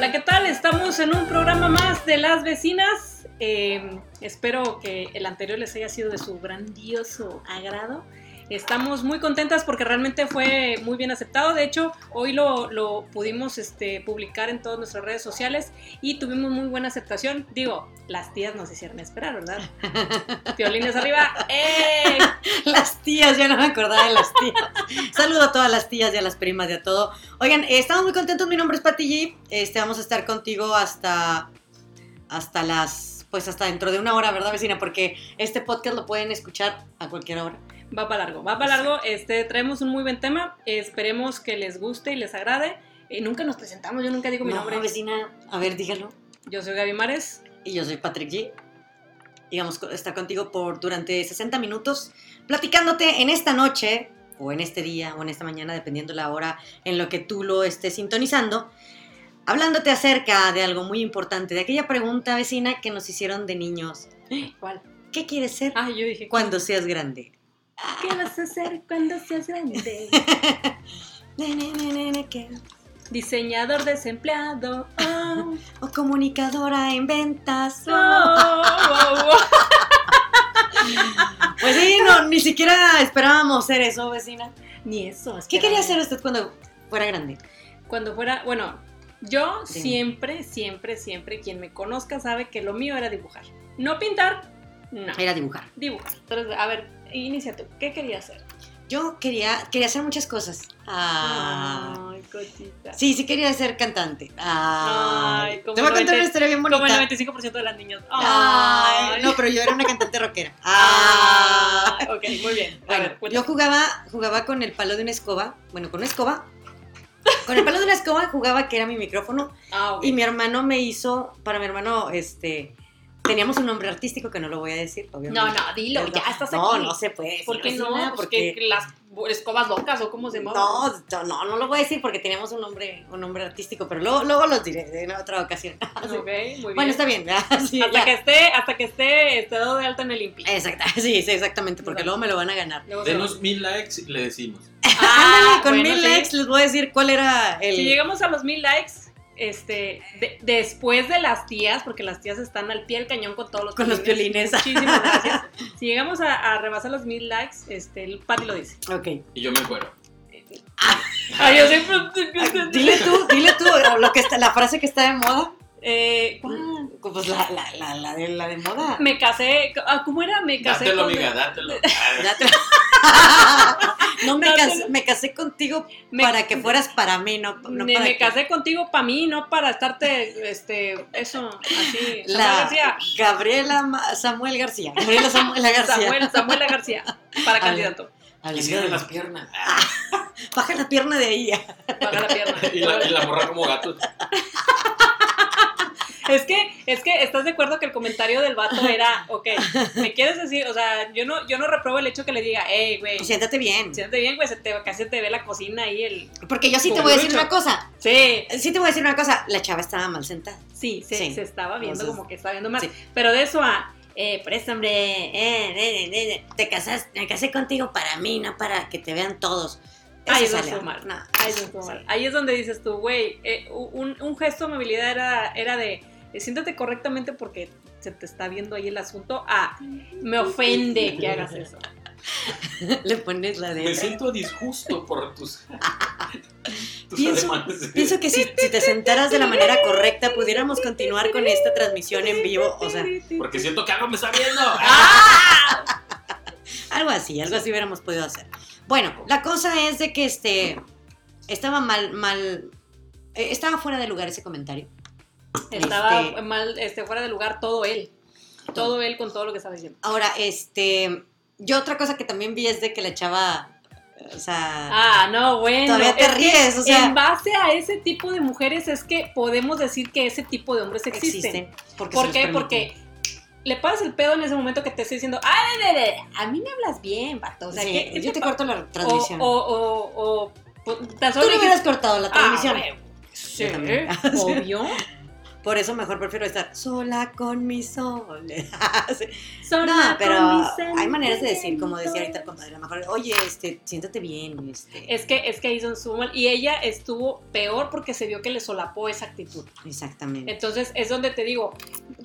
Hola, ¿qué tal? Estamos en un programa más de las vecinas. Eh, espero que el anterior les haya sido de su grandioso agrado. Estamos muy contentas porque realmente fue muy bien aceptado. De hecho, hoy lo, lo pudimos este, publicar en todas nuestras redes sociales y tuvimos muy buena aceptación. Digo, las tías nos hicieron esperar, ¿verdad? Piolines arriba. ¡Eh! Las tías, ya no me acordaba de las tías. Saludo a todas las tías y a las primas y a todo. Oigan, eh, estamos muy contentos. Mi nombre es Pati G. Este, vamos a estar contigo hasta, hasta las, pues hasta dentro de una hora, ¿verdad, vecina? Porque este podcast lo pueden escuchar a cualquier hora. Va para largo, va para largo. Este, traemos un muy buen tema. Esperemos que les guste y les agrade. Eh, nunca nos presentamos, yo nunca digo mi no, nombre. vecina, a ver, dígalo. Yo soy Gaby Mares. Y yo soy Patrick G. A estar contigo por durante 60 minutos, platicándote en esta noche, o en este día, o en esta mañana, dependiendo la hora en lo que tú lo estés sintonizando, hablándote acerca de algo muy importante, de aquella pregunta vecina que nos hicieron de niños. ¿Cuál? ¿Qué quieres ser Ah, yo dije. cuando seas grande? ¿Qué vas a hacer cuando seas grande? Ne, ne. Diseñador desempleado. Oh, O comunicadora en ventas. oh, oh, oh. Pues sí, no, ni siquiera esperábamos ser eso, vecina. Ni eso. ¿Qué quería hacer usted cuando fuera grande? Cuando fuera, bueno, yo siempre, siempre, siempre, quien me conozca sabe que lo mío era dibujar. No pintar, no. Era dibujar. Dibujar. Entonces, a ver, inicia tú. ¿Qué querías hacer? Yo quería, quería hacer muchas cosas. Ah. Ay, cosita. Sí, sí quería ser cantante. Ah. Ay, como Te voy a contar 90 una historia bien Como bonita. el 95% de las niñas. Ay, Ay. no, pero yo era una cantante rockera. Ah. Ok, muy bien. A Bueno, ver, yo jugaba, jugaba con el palo de una escoba. Bueno, con una escoba. Con el palo de una escoba jugaba que era mi micrófono. Ah. Y mi hermano me hizo, para mi hermano, este, teníamos un nombre artístico que no lo voy a decir, obviamente. No, no, dilo, ya estás No, aquí. no se puede decir. ¿Por qué no? vecina, Porque las escobas locas o cómo se llaman. No, no, no, no lo voy a decir porque teníamos un nombre, un nombre artístico, pero luego, luego los diré en otra ocasión. Ok, muy bien. Bueno, está bien. Sí, hasta ya. que esté, hasta que esté dado de alta en el INPI. Exacta, sí, sí, exactamente, porque luego me lo van a ganar. Denos mil likes y le decimos. Ah, Ándale, con bueno, mil sí. likes les voy a decir cuál era el. Si llegamos a los mil likes, este, de- después de las tías, porque las tías están al pie del cañón con todos los Con los piolines. Muchísimas gracias. Si llegamos a, a rebasar los mil likes, este, el Pati lo dice. Ok. Y yo me fuero. Ay, yo siempre. Dile tú, dile tú lo que está, la frase que está de moda. Eh, ¿cuál? Pues la, la, la, la de, la de moda. Me casé. ah, ¿Cómo era? Me casé Dátelo, con. amiga, dátelo. Ya te- no me Dátelo. casé, me casé contigo Me- para que fueras para mí, no, no me, para me que- casé contigo para mí, no para estarte, este, eso, así. La García. Gabriela Ma- Samuel García. Gabriela Samuel García. Samuel, Samuel García. Para A candidato. Al- Y las piernas. Baja la pierna de ahí. Baja la pierna. Y la, y la morra como gato. Es que, es que estás de acuerdo que el comentario del vato era, ok, ¿me quieres decir? O sea, yo no, yo no repruebo el hecho que le diga, hey, güey, Siéntate bien. siéntate bien, güey, se te, casi te ve la cocina ahí el... Porque yo sí te voy a decir una cosa. Sí, Sí te voy a decir una cosa. La chava estaba mal sentada. sí, se, Sí. se estaba viendo Entonces, como que estaba viendo sí. Pero de eso a, eh, presta, hombre, Eh, eh, eh, eh, te casaste, me casé contigo para mí, no para que te vean todos. Eso Ay, no salió. estuvo mal. No, Ahí, no estuvo mal. Ahí es donde dices tú, güey, eh, un, un gesto de amabilidad era, era de, eh, siéntate correctamente porque se te está viendo ahí el asunto. Ah, me ofende que hagas eso. Le pones la Me de. siento disgusto por tus, tus Pienso, pienso que si, si te sentaras de la manera correcta, pudiéramos continuar con esta transmisión en vivo. O sea, Porque siento que algo me está viendo. ¡Ah! algo así, algo así hubiéramos podido hacer. Bueno, la cosa es de que este estaba mal, mal, eh, estaba fuera de lugar ese comentario. Estaba Este- mal, este, fuera de lugar todo él. Todo él con todo lo que estaba diciendo. Ahora, este, yo otra cosa que también vi es de que la chava, o sea, Ah, no, bueno. Todavía te ríes, o sea- En base a ese tipo de mujeres es que podemos decir que ese tipo de hombres existen. existen. Porque ¿Por qué? Porque le paras el pedo en ese momento que te estoy diciendo, ¡ay, de, de, de! a mí me hablas bien, vato! O sea, Sí, ¿qué- qué yo te corto la O, transmisión. o, o, o, pues, tan Tú solo le dijiste, hubieras cortado la "Ah, transmisión. Sí, obvio. Por eso mejor prefiero estar sola con mi sol. Sí. Sola No, con pero mis hay maneras de decir, como decía ahorita el compadre, a lo mejor, oye, este, siéntate bien, este. Es que, es que ahí son su mal. Y ella estuvo peor porque se vio que le solapó esa actitud. Exactamente. Entonces es donde te digo,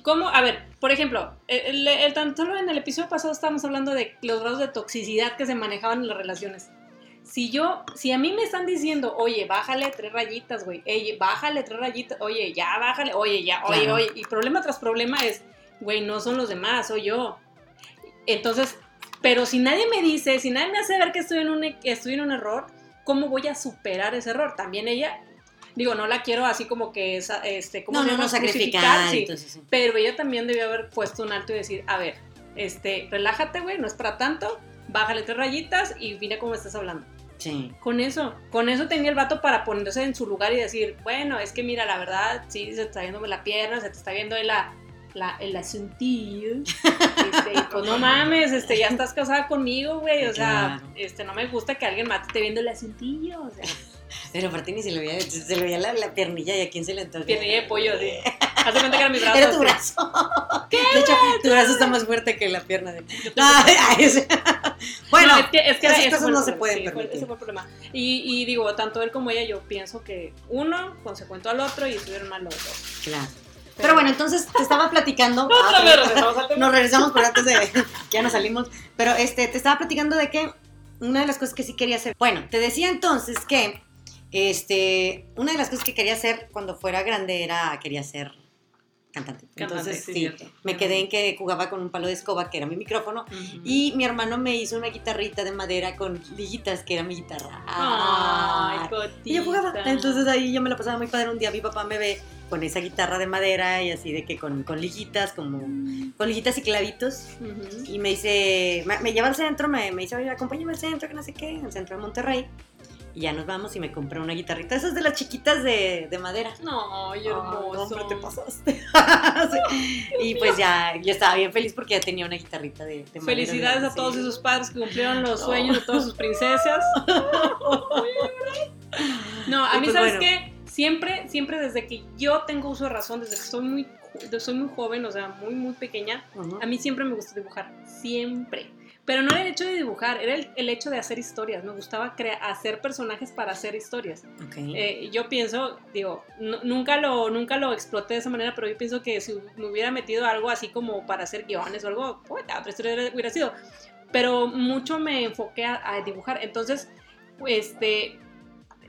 ¿cómo? A ver, por ejemplo, el, el- tan solo en el episodio pasado estábamos hablando de los grados de toxicidad que se manejaban en las relaciones. Si yo, si a mí me están diciendo, oye, bájale tres rayitas, güey, bájale tres rayitas, oye, ya, bájale, oye, ya, oye, Claro. oye, y problema tras problema es, güey, no son los demás, soy yo. Entonces, pero si nadie me dice, si nadie me hace ver que estoy en un, que estoy en un error, ¿cómo voy a superar ese error? También ella, digo, no la quiero así como que, esa- este, ¿cómo no, no, no sacrificar. Crucificar, sí. entonces, sí. Pero ella también debió haber puesto un alto y decir, a ver, este, relájate, güey, no es para tanto, bájale tres rayitas y mira cómo estás hablando. Sí. Con eso, con eso tenía el vato para ponerse en su lugar y decir, bueno, es que mira, la verdad, sí, se te está viendo la pierna, se te está viendo la, la, el asuntillo. Este, y pues no mames, este, ya estás casada conmigo, güey. O sea, este, no me gusta que alguien más te esté viendo el asuntillo. O sea, Pero aparte ni se le veía, se le veía la, la piernilla y a quién se le antoja. piernilla de pollo, así. Hace cuenta que eran mis brazos. Era tu brazo. de hecho, tu brazo está más fuerte que la pierna de. Ay, ay, ese- bueno, No, es que, es que esas cosas no se pueden sí, fue- ese fue el problema. Y, y digo, tanto él como ella, yo pienso que uno consecuentó al otro y estuvieron mal los dos. claro. Pero bueno, entonces te estaba platicando. Otra Ah, vez regresamos. Nos regresamos, pero antes de que ya nos salimos. Pero este, te estaba platicando de que una de las cosas que sí quería hacer. Bueno, te decía entonces que este, una de las cosas que quería hacer cuando fuera grande era quería ser cantante. Entonces, sí, sí, cierto. me quedé en que jugaba con un palo de escoba, que era mi micrófono, Ujú. y mi hermano me hizo una guitarrita de madera con liguitas, que era mi guitarra. Ay, y yo jugaba. Entonces ahí yo me la pasaba muy padre. Un día mi papá me ve con esa guitarra de madera y así de que con, con liguitas, como con liguitas y clavitos. Ujú. Y me dice, me, me lleva al centro, me, me dice, oye, acompáñame al centro, que no sé qué, al centro de Monterrey. Y ya nos vamos y me compré una guitarrita, esas de las chiquitas de, de madera. No, ay, hermoso. Ay, hombre, te pasaste. Sí. Y pues ya, yo estaba bien feliz porque ya tenía una guitarrita de, de madera. Felicidades a todos esos padres que cumplieron los No. sueños de todas sus princesas. No, a mí, pues ¿sabes bueno. qué? Siempre, siempre desde que yo tengo uso de razón, desde que soy muy, soy muy joven, o sea, muy, muy pequeña, a mí siempre me gustó dibujar. Siempre. Pero no era el hecho de dibujar, era el, el hecho de hacer historias. Me gustaba hacer personajes para hacer historias. Ok. Eh, yo pienso, digo, nu- nunca, lo, nunca lo exploté de esa manera, pero yo pienso que si me hubiera metido algo así como para hacer guiones o algo, puta, otra historia hubiera- hubiera sido. Pero mucho me enfoqué a, a dibujar. Entonces, este,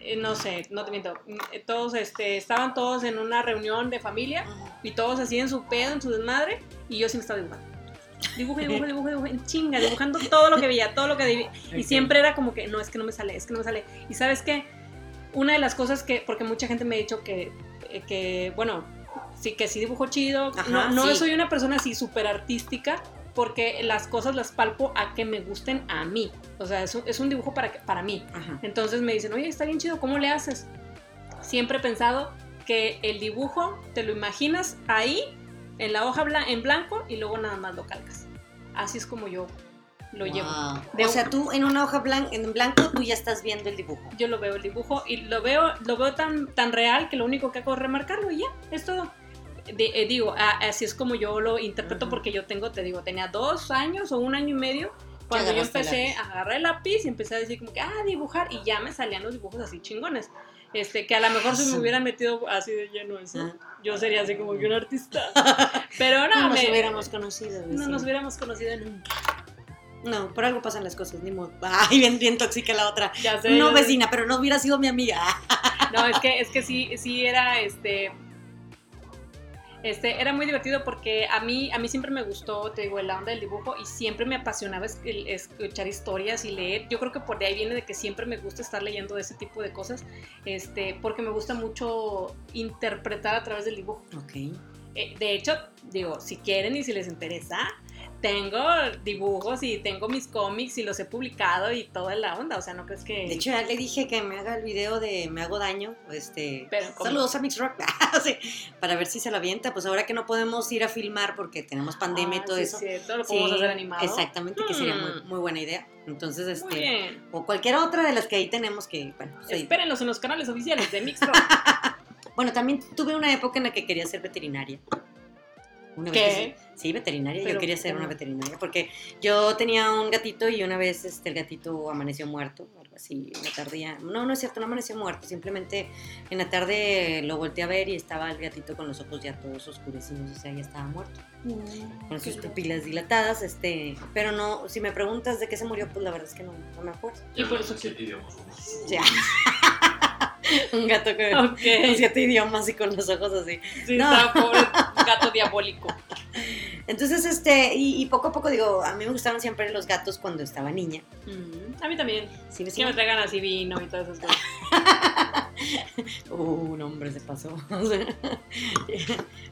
eh, no sé, no te miento, mm, eh, todos, este, estaban todos en una reunión de familia y todos así en su pedo, en su desmadre, y yo sí me estaba dibujando. Dibujo, dibujo, dibujo, dibujo, en chinga, dibujando todo lo que veía, todo lo que vi- y siempre era como que, no, es que no me sale, es que no me sale. Y sabes qué, una de las cosas que, porque mucha gente me ha dicho que, eh, que bueno, sí que sí dibujo chido, Ajá, no, no sí. soy una persona así súper artística, porque las cosas las palpo a que me gusten a mí. O sea, es un, es un dibujo para, para mí. Ajá. Entonces me dicen, oye, está bien chido, ¿cómo le haces? Siempre he pensado que el dibujo te lo imaginas ahí, en la hoja blan- en blanco, y luego nada más lo calcas. Así es como yo lo llevo. De o sea, tú en una hoja blan- en blanco, tú ya estás viendo el dibujo. Yo lo veo el dibujo y lo veo, lo veo tan, tan real que lo único que hago es remarcarlo y ya, es todo. De- eh, digo, a- así es como yo lo interpreto porque yo tengo, te digo, tenía dos años o un año y medio cuando yo el empecé lápiz. a agarrar el lápiz y empecé a decir como que, ah, dibujar y ya me salían los dibujos así chingones. Este, que a lo mejor si me hubieran metido así de lleno eso, Ah. Yo sería así como que un artista. Pero no, No nos me- hubiéramos conocido. no nos hubiéramos conocido nunca. No, por algo pasan las cosas, ni modo. Ay, bien, bien tóxica la otra. Ya sé. No, ya sé. vecina, pero no hubiera sido mi amiga. No, es que, es que sí, sí era este. Este, era muy divertido porque a mí, a mí siempre me gustó, te digo, la onda del dibujo y siempre me apasionaba escuchar historias y leer. Yo creo que por de ahí viene de que siempre me gusta estar leyendo ese tipo de cosas, este, porque me gusta mucho interpretar a través del dibujo. Ok. Eh, de hecho, digo, si quieren y si les interesa, tengo dibujos y tengo mis cómics y los he publicado y toda la onda, o sea, no crees que... De hecho, ya le dije que me haga el video de Me hago daño. Este, Pero, saludos a Mix Rock. Sí, para ver si se lo avienta. Pues ahora que no podemos ir a filmar porque tenemos pandemia Ah, y todo sí, eso. es cierto, lo Sí, podemos hacer animado. Exactamente, que sería muy, muy buena idea. Entonces, Muy este, bien. o cualquier otra de las que ahí tenemos que, bueno, pues ahí- Espérenlos en los canales oficiales de Mixro. Bueno, también tuve una época en la que quería ser veterinaria. Una vez ¿Qué? que- sí, veterinaria. Yo quería ser ¿cómo? una veterinaria porque yo tenía un gatito y una vez este, el gatito amaneció muerto, algo así, una tardía. No, no es cierto, no amaneció muerto. Simplemente en la tarde lo volteé a ver y estaba el gatito con los ojos ya todos oscurecidos, o sea, ya estaba muerto. Con sus pupilas dilatadas, este, pero no, si me preguntas de qué se murió, pues la verdad es que no, no me acuerdo. Y por eso que-. Ya. Un gato que- con siete idiomas y con los ojos así. Sí, No. está pobre gato diabólico. Entonces, este, y, y poco a poco digo, a mí me gustaron siempre los gatos cuando estaba niña. Mm, A mí también. Sí, Que vecina? me traigan así vino y todas esas cosas. Uh, no, hombre, se pasó.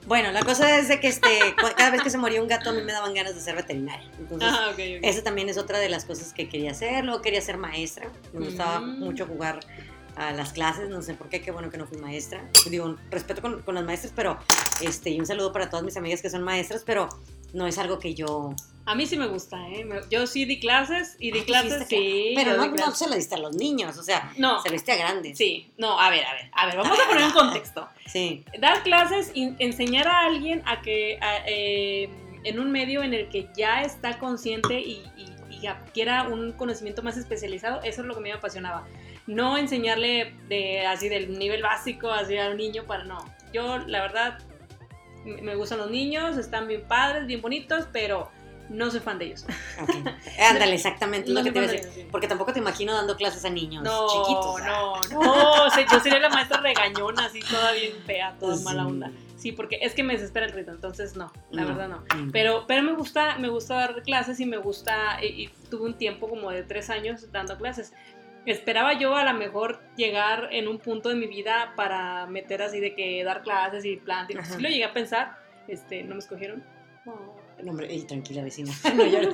bueno, la cosa es de que este, cada vez que se moría un gato a mí me daban ganas de ser veterinaria. Entonces, Ah, esa también es otra de las cosas que quería hacer. Luego quería ser maestra. Me gustaba Mm. mucho jugar a las clases, no sé por qué, qué bueno que no fui maestra. Digo, respeto con, con las maestras, pero, este, y un saludo para todas mis amigas que son maestras, pero no es algo que yo... A mí sí me gusta, ¿eh? Yo sí di clases y di Ah, ¿tú clases, sí. Pero no, no se lo diste a los niños, o sea, No, se lo diste a grandes. sí. No, a ver, a ver, a ver, vamos a poner un contexto. Sí. Dar clases y enseñar a alguien a que a- eh, en un medio en el que ya está consciente y, y- y adquiera un conocimiento más especializado, eso es lo que me apasionaba. No enseñarle de así del nivel básico así al niño para no. Yo la verdad me gustan los niños, están bien padres, bien bonitos, pero no soy fan de ellos. Ok. Ándale, exactamente, No lo que te iba a decir. ellos, sí. Porque tampoco te imagino dando clases a niños No, chiquitos. sea. no, no, o sea, yo sería la maestra regañona, así toda bien fea, toda Sí. mala onda. Sí, porque es que me desespera el ritmo, entonces no, la No. verdad no. Mm. Pero, pero me gusta, me gusta dar clases y me gusta, y, y tuve un tiempo como de tres años dando clases. Esperaba yo a lo mejor llegar en un punto de mi vida para meter así de que dar clases y plan, Ajá. sí lo llegué a pensar, este, no me escogieron. No, hombre, ey, tranquila, vecina. No llores.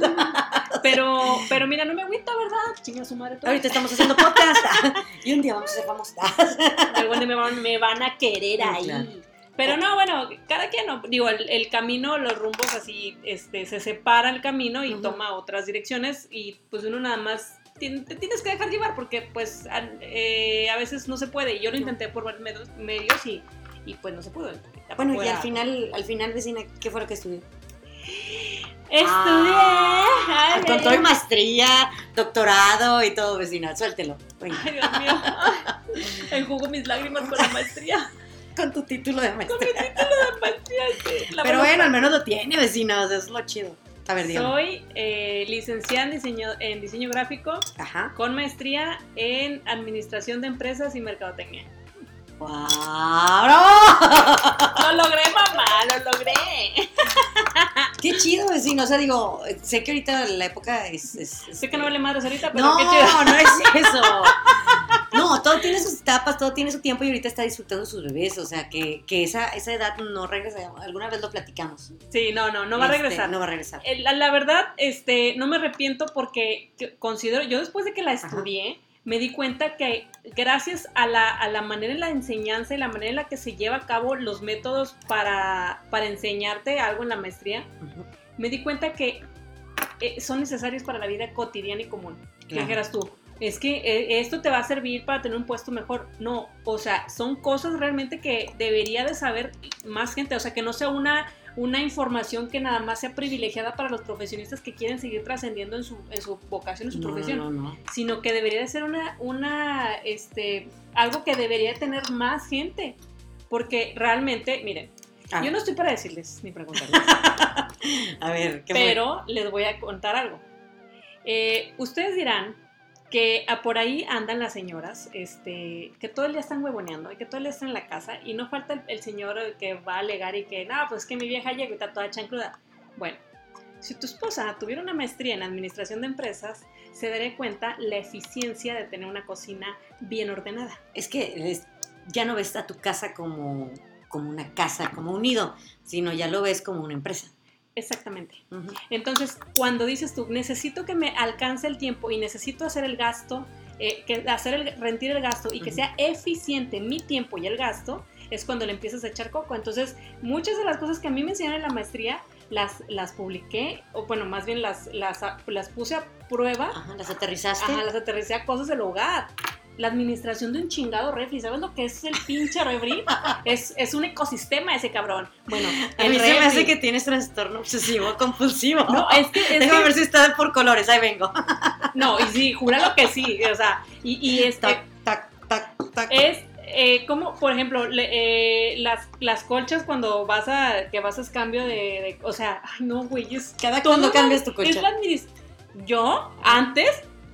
Pero, pero mira, no me agüita, ¿verdad? Chinga su madre. todo. Ahorita estamos haciendo podcast. y un día vamos a ser famosas. Algún día me van, me van a querer ahí. claro. Pero no, bueno, cada quien, no, digo, el, el camino, los rumbos así, este, se separa el camino y toma otras direcciones y pues uno nada más te tienes que dejar llevar porque pues a, eh, a veces no se puede. Y yo lo intenté por varios medios, medios y, y pues no se pudo. Bueno, y al final, al final, vecina, ¿qué fue lo que estudió? Estudié. Ah, ay, con maestría, doctorado y todo, vecina. Suéltelo. Venga. Ay, Dios mío. Enjugo mis lágrimas con la maestría. Con tu título de Con mi maestría. título de maestría. Pero bueno, al menos lo tiene, vecina. O sea, es lo chido. A ver, dígame. Soy eh, licenciada en diseño, en diseño gráfico Ajá. con maestría en administración de empresas y mercadotecnia. ¡Wow! Lo logré, mamá, lo logré. Qué chido, vecino. O sea, digo, sé que ahorita la época es. es- Sé que no vale madres ahorita, pero No, qué chido. no es eso. No, todo tiene sus etapas, todo tiene su tiempo y ahorita está disfrutando sus bebés. O sea, que, que esa, esa edad no regresa. Alguna vez lo platicamos. Sí, no, no, no va a Este, regresar. No va a regresar. Eh, La, la verdad, este, no me arrepiento porque que- considero, yo después de que la Ajá. estudié, me di cuenta que gracias a la, a la manera en la enseñanza y la manera en la que se lleva a cabo los métodos para, para enseñarte algo en la maestría, me di cuenta que eh, son necesarios para la vida cotidiana y común. Claro. dijeras tú, es que eh, esto te va a servir para tener un puesto mejor. No, o sea, son cosas realmente que debería de saber más gente, o sea, que no sea una, una información que nada más sea privilegiada para los profesionistas que quieren seguir trascendiendo en su, en su vocación, en su No, profesión, no, no. sino que debería de ser una, una, este, algo que debería tener más gente. Porque realmente, miren, Ah, yo no estoy para decirles ni preguntarles. A ver, ¿qué fue? Pero les voy a contar algo. Eh, ustedes dirán que por ahí andan las señoras, este, que todo el día están huevoneando y que todo el día están en la casa y no falta el, señor que va a alegar y que, no, pues que mi vieja llega y está toda chancluda. Bueno, si tu esposa tuviera una maestría en administración de empresas, se daría cuenta la eficiencia de tener una cocina bien ordenada. Es que ya no ves a tu casa como, como una casa, como un nido, sino ya lo ves como una empresa. Exactamente. Entonces, cuando dices tú, necesito que me alcance el tiempo y necesito hacer el gasto, eh, que hacer el, rendir el gasto y que sea eficiente mi tiempo y el gasto, es cuando le empiezas a echar coco. Entonces, muchas de las cosas que a mí me enseñaron en la maestría, las, las publiqué, o bueno, más bien las, las, las puse a prueba, Ajá, las aterrizaste. ajá, las aterricé a cosas del hogar. La administración de un chingado refri. ¿Sabes lo que es el pinche refri? es, es un ecosistema ese cabrón. Bueno, A el mí se me hace que tienes trastorno obsesivo compulsivo. No, es que, es Déjame que- ver si está por colores, ahí vengo. no, y sí, júralo que sí, o sea, y, y es, Tac, tac, tac, tac. es eh, como, por ejemplo, le- eh, las, las colchas cuando vas a, que vas a cambio de, de- o sea, ay no, güey, es Cada cuando cambias tu Es colcha. la administ- Yo, antes,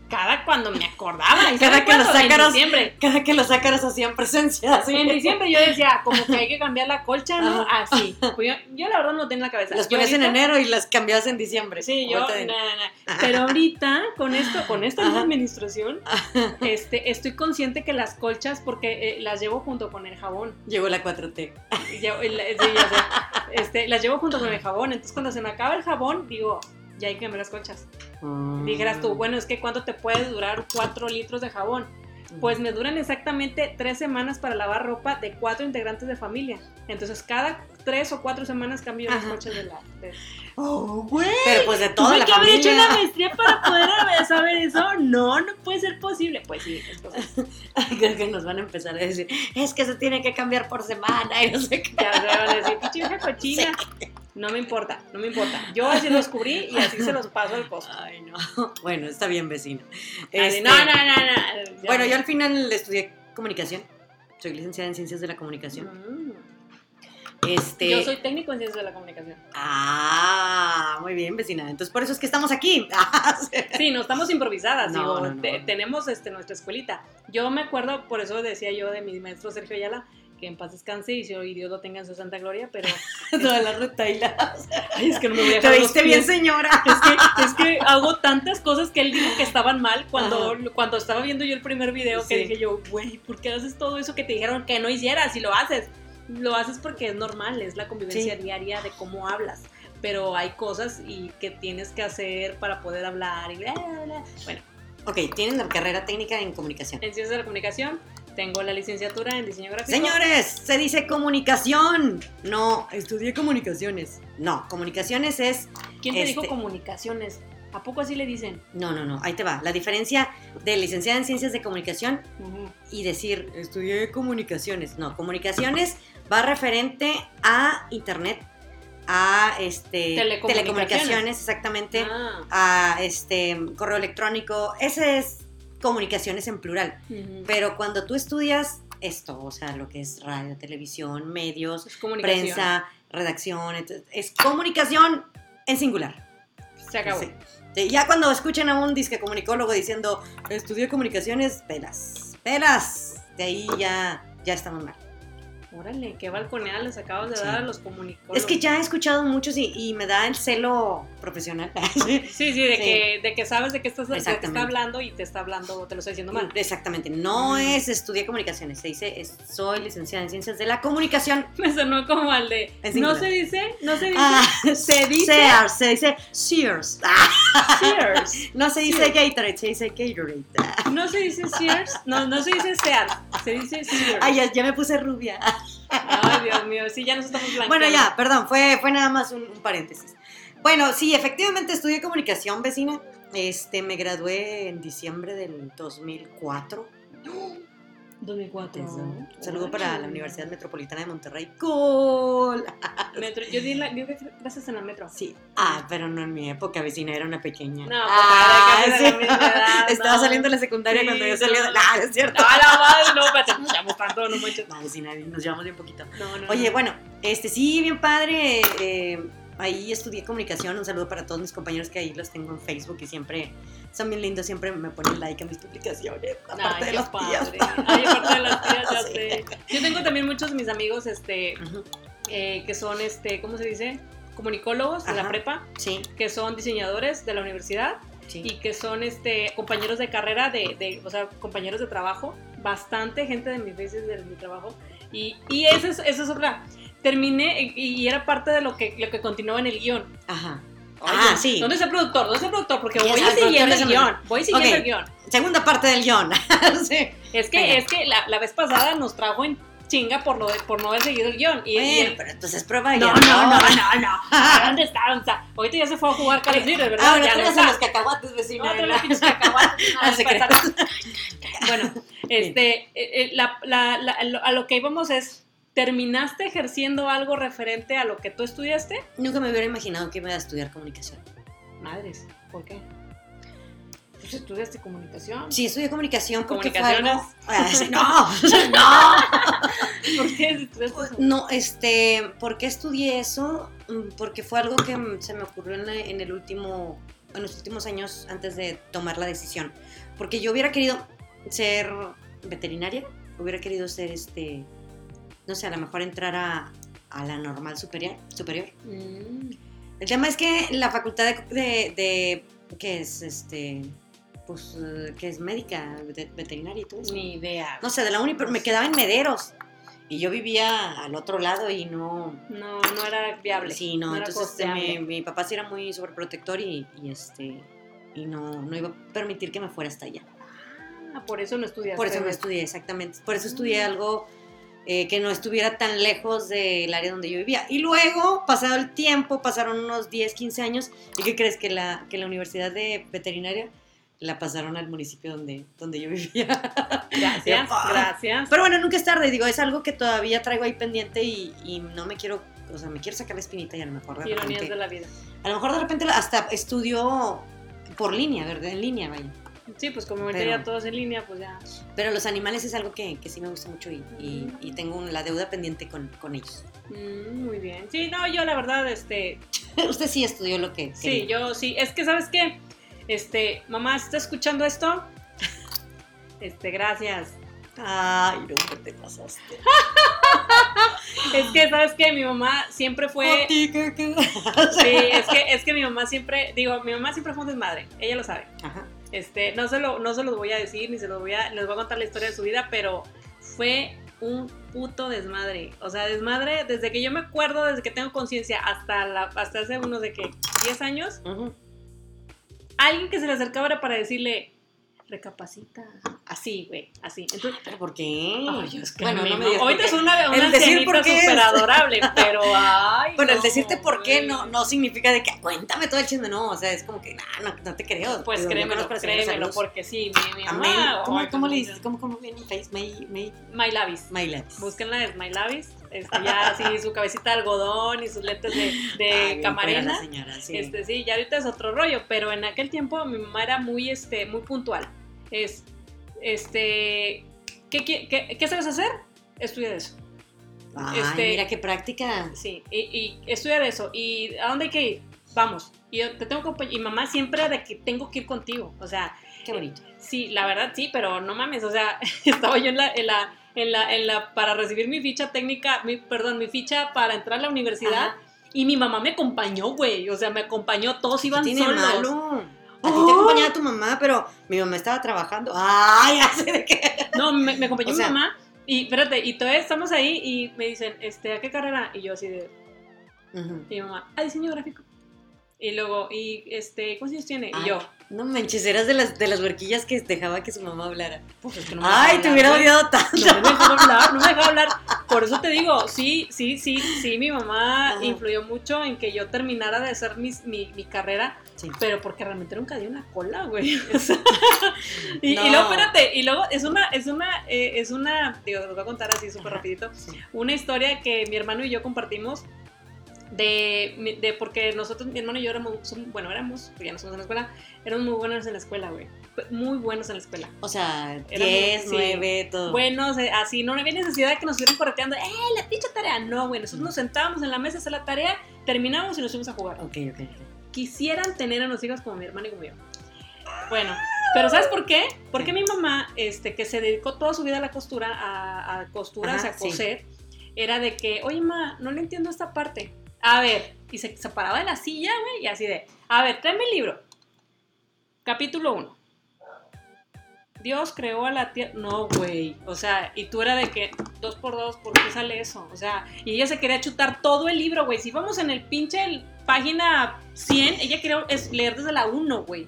cada cuando me acordaba. ¿y Cada que los En diciembre. Cada que los sácaros hacían presencia. así. En diciembre yo decía, como que hay que cambiar la colcha, ¿no? Así. Pues yo, yo la verdad no tenía en la cabeza. Las ponías en enero y las cambiabas en diciembre. Sí, yo, na, na. pero ahorita con esto, con esta nueva administración, este, estoy consciente que las colchas, porque eh, las llevo junto con el jabón, Llegó la 4T. Llevo- el- sí, ya sé. Este, las llevo junto con el jabón, entonces cuando se me acaba el jabón, digo, ya hay que cambiar las colchas. Mm. Dijeras tú, bueno, es que ¿cuánto te puede durar 4 litros de jabón? Pues me duran exactamente tres semanas para lavar ropa de cuatro integrantes de familia. Entonces, cada tres o cuatro semanas cambio las colchas de la. de- Oh, güey. Pero pues de toda ¿Tuve la que haber hecho familia. una maestría para poder saber eso? No, no puede ser posible. Pues sí, entonces Creo que nos van a empezar a decir, es que se tiene que cambiar por semana y no sé qué. ya se van a decir, pinche cochina. No me importa, no me importa. Yo así lo descubrí y así se los paso al costo. Ay, no. Bueno, está bien, vecino. Así, Este, no, no, no, no. Bueno, yo al final estudié comunicación. Soy licenciada en ciencias de la comunicación. Mm. Este. Yo soy técnico en ciencias de la comunicación. Ah, muy bien, vecina. Entonces por eso es que estamos aquí. Sí. Sí, no estamos improvisadas, No, digo, no, no. te- tenemos este, nuestra escuelita. Yo me acuerdo, por eso decía yo de mi maestro Sergio Ayala, que en paz descanse y, y Dios lo tenga en su santa gloria, pero Toda la retaila. ay, es que no me voy a Te dejar los viste bien, señora. Es que, es que hago tantas cosas que él dijo que estaban mal cuando, cuando estaba viendo yo el primer video que Sí. dije yo, güey, ¿por qué haces todo eso que te dijeron que no hicieras y lo haces? Lo haces porque es normal, es la convivencia Sí. diaria de cómo hablas. Pero hay cosas y que tienes que hacer para poder hablar y bla, bla, bla. Bueno, Ok, tienen la carrera técnica en comunicación. en ciencias de la comunicación tengo la licenciatura en diseño gráfico. Señores, se dice comunicación. No, estudié comunicaciones. No, comunicaciones es. ¿Quién te dijo este- comunicaciones? ¿A poco así le dicen? No, no, no, ahí te va. La diferencia de licenciada en ciencias de comunicación y decir estudié comunicaciones. No, comunicaciones va referente a internet, a este Telecomunicaciones. telecomunicaciones, exactamente, Ah. a este correo electrónico. Ese es comunicaciones en plural. Pero cuando tú estudias esto, o sea, lo que es radio, televisión, medios, prensa, redacción, es comunicación en singular. Se acabó. Sí, Ya cuando escuchen a un disque comunicólogo diciendo estudié comunicaciones, pelas, pelas, de ahí ya, ya estamos mal. Órale, qué balconeada les acabas de Sí. dar a los comunicólogos. Es que ya he escuchado muchos y, y me da el celo profesional. Sí. Sí, de, Sí. Que, de que sabes de qué estás de está hablando y te está hablando, te lo está diciendo mal. Exactamente, no Mm. es estudié comunicaciones, se dice es- soy licenciada en ciencias de la comunicación. Me sonó como al de. No se dice, no se dice. Ah, Se dice- Sears, se dice Sears. Sears. no se dice. Gatorade, se dice Gatorade. No se dice Sears. No, no se dice Sears. Se dice Sears. Ay, ya, ya me puse rubia. Ay, Dios mío. Sí, ya nos estamos blanqueando. Bueno, ya, perdón, fue, fue nada más un, un paréntesis. Bueno, sí, efectivamente estudié comunicación, vecina. Este, me gradué en diciembre del 2004. 2004. Eso. Un saludo para la Universidad Metropolitana de Monterrey. ¡Cool! Metro. Yo di, la, clases en la metro. Sí. Ah, pero no en mi época, vecina, era una pequeña. No, pues, ah, era casi de la misma edad, Estaba no. saliendo de la secundaria Sí, cuando yo salí de... no. No, es cierto. No, la madre, no, espérate, nos llevamos tanto, no manches. No, vecina, nos llevamos bien poquito. No, no, Oye, no. bueno, este sí, bien padre. eh, ahí estudié comunicación. Un saludo para todos mis compañeros que ahí los tengo en Facebook y siempre son bien lindos. Siempre me ponen like a mis publicaciones. Aparte Ay, de las tías. padre. Ay, aparte de las tías, ya Sí. sé. Yo tengo también muchos de mis amigos, este, eh, que son, este, ¿cómo se dice? Comunicólogos de la Ajá. prepa, Sí, que son diseñadores de la universidad sí. y que son, este, compañeros de carrera, de, de, o sea, compañeros de trabajo. Bastante gente de mis veces de mi trabajo. Y, y esa es, esa es otra. Terminé y, y era parte de lo que, lo que continuaba en el guion. Ajá. Oye, ah, sí. ¿Dónde está el productor? ¿Dónde está el productor? Porque Ya voy siguiendo el guion. Voy siguiendo Ok. el guion. Segunda parte del guion. sí. Es que, Venga. es que la, la vez pasada nos trajo en chinga por, lo de- por no haber seguido el guion. Y, pero entonces prueba no, error. no, no, no, no. ¿A ¿Dónde está? ¿Dónde está? Ahorita ya se fue a jugar of Duty, ¿verdad? Ahora ya no a los cacahuates, vecina. Otra vez pinches cacahuates. Ah, Bueno, este, eh, eh, la- la- la- lo- a lo que íbamos es, ¿terminaste ejerciendo algo referente a lo que tú estudiaste? Nunca me hubiera imaginado que iba a estudiar comunicación. Madres, ¿por qué? Pues estudiaste comunicación. Sí, estudié comunicación porque fue algo... Comunicaciones. Ah, sí, no, no. ¿Por qué estudiaste eso? No, este, ¿por qué estudié eso? Mm, Porque fue algo que se me ocurrió en, la- en el último, en los últimos años antes de tomar la decisión. Porque yo hubiera querido ser veterinaria, hubiera querido ser, este, no sé, a lo mejor entrar a, a la normal superior, superior. Mm, El tema es que la facultad de, de, de- que es, este, pues, que es médica, de- veterinaria y todo eso. ni idea. No sé, de la uni, pero me quedaba en Mederos. Y yo vivía al otro lado y no, No, no era viable. Sí, no, entonces este, mi, mi papá sí era muy sobreprotector y, y, este y no, no iba a permitir que me fuera hasta allá. Ah, por eso no estudiaste. Por eso no estudié, exactamente. Por eso estudié Ah. algo eh, que no estuviera tan lejos del área donde yo vivía. Y luego, pasado el tiempo, pasaron unos 10, 15 años, ¿y qué crees? Que la, que la universidad de veterinaria la pasaron al municipio donde, donde yo vivía. Gracias, gracias. Pero bueno, nunca es tarde, digo, es algo que todavía traigo ahí pendiente y, y no me quiero, o sea, me quiero sacar la espinita y a lo mejor de Ironías repente- de la vida. a lo mejor de repente hasta estudio por línea, ¿verdad? En línea, vaya. Sí, pues como ahorita ya todos en línea, pues ya. Pero los animales es algo que, que sí me gusta mucho y, y- y tengo la deuda pendiente con, con ellos. Mm, muy bien. Sí, no, yo la verdad, este, Usted sí estudió lo que sí, quería. yo sí. Es que, ¿sabes qué? Este, mamá, ¿está escuchando esto? Este, gracias. Ay, no, ¿qué te pasaste? Es que, ¿sabes qué? Mi mamá siempre fue... Oti, ¿qué, qué? Sí, es que, es que mi mamá siempre, digo, mi mamá siempre fue un desmadre, ella lo sabe. Ajá. Este, no se lo, no se los voy a decir, ni se los voy a, les voy a contar la historia de su vida, pero fue un puto desmadre. O sea, desmadre desde que yo me acuerdo, desde que tengo conciencia, hasta la, hasta hace unos de que 10 años, alguien que se le acercaba era para decirle, recapacita. Así, güey, así. Entonces, ¿Pero por qué? ay, es que bueno, no me digas ahorita es una, El una decir ancianita por qué es- súper adorable, pero ay. Bueno, el no, decirte por qué no, no significa de que cuéntame todo el chisme, no, o sea, es como que nah, no, no te creo. Pues Digo, créemelo, señora créemelo, porque sí, mi, mi Amén. mamá. ¿Cómo, ay, cómo le dices? ¿Cómo, cómo viene en Face? May, May, My Lavis. My Labs. Búsquenla, es My Lavis. Este, ya así, su cabecita de algodón y sus lentes de, de Ay, camarena. señora, sí. Este, sí, ya ahorita es otro rollo, pero en aquel tiempo mi mamá era muy, este, muy puntual. Es, este, ¿qué, qué, qué, sabes hacer? Estudia de eso. Ay, este- mira qué práctica. Sí, y, y estudia de eso. ¿Y a dónde hay que ir? Vamos. Y yo te tengo que. Y mamá siempre era de que tengo que ir contigo. O sea, Qué bonito. Sí, la verdad sí, pero no mames, o sea, estaba yo en la, en la, en la, en la, para recibir mi ficha técnica, mi, perdón, mi ficha para entrar a la universidad Ajá. y mi mamá me acompañó, güey, o sea, me acompañó, todos ¿Qué iban solos. malo? A ti Oh. te acompañaba tu mamá, pero mi mamá estaba trabajando. Ay, ya sé de qué. No, me, me acompañó O mi sea- mamá y, espérate, y todavía estamos ahí y me dicen, este, ¿a qué carrera? Y yo así de, y mi mamá, a diseño gráfico. Y luego, y este, ¿cuántos años tiene? Ay, Y yo, No manches, eras de las, de las huerquillas que dejaba que su mamá hablara. pues es que no me dejaba Ay, te hubiera odiado tanto. No me dejaba hablar, no me dejaba hablar. Por eso te digo, sí, sí, sí, sí, mi mamá Ajá. influyó mucho en que yo terminara de hacer mis- mi, mi cadera, Sí. pero porque realmente nunca di una cola, güey. O sea, y, No. y luego, espérate, y luego es una, es una, eh, es una, digo, te los voy a contar así súper rapidito, Sí. una historia que mi hermano y yo compartimos de, de porque nosotros, mi hermano y yo éramos, som- bueno, éramos, pues ya no somos en la escuela, éramos muy buenos en la escuela, güey. Muy buenos en la escuela. O sea, Era 10, muy- sí. 9, todo. buenos, eh, así, no había necesidad de que nos estuvieran correteando, ¡eh, la pinche tarea! No, güey, nosotros nos sentábamos en la mesa a hacer la tarea, terminamos y nos fuimos a jugar. Ok, ok. Quisieran tener a los hijos como mi hermano y como yo. Bueno, pero ¿sabes por qué? Porque mi mamá, este, que se dedicó toda su vida a la costura, a, a costura, Ajá, a sí. coser, era de que, oye, ma, no le entiendo esta parte. A ver, y se, se paraba de la silla, güey, y así de, a ver, tráeme el libro. Capítulo 1. Dios creó a la tierra. No, güey. O sea, y tú era de que dos por dos, ¿por qué sale eso? O sea, y ella se quería chutar todo el libro, güey. Si vamos en el pinche el- página 100, ella quería leer desde la 1, güey.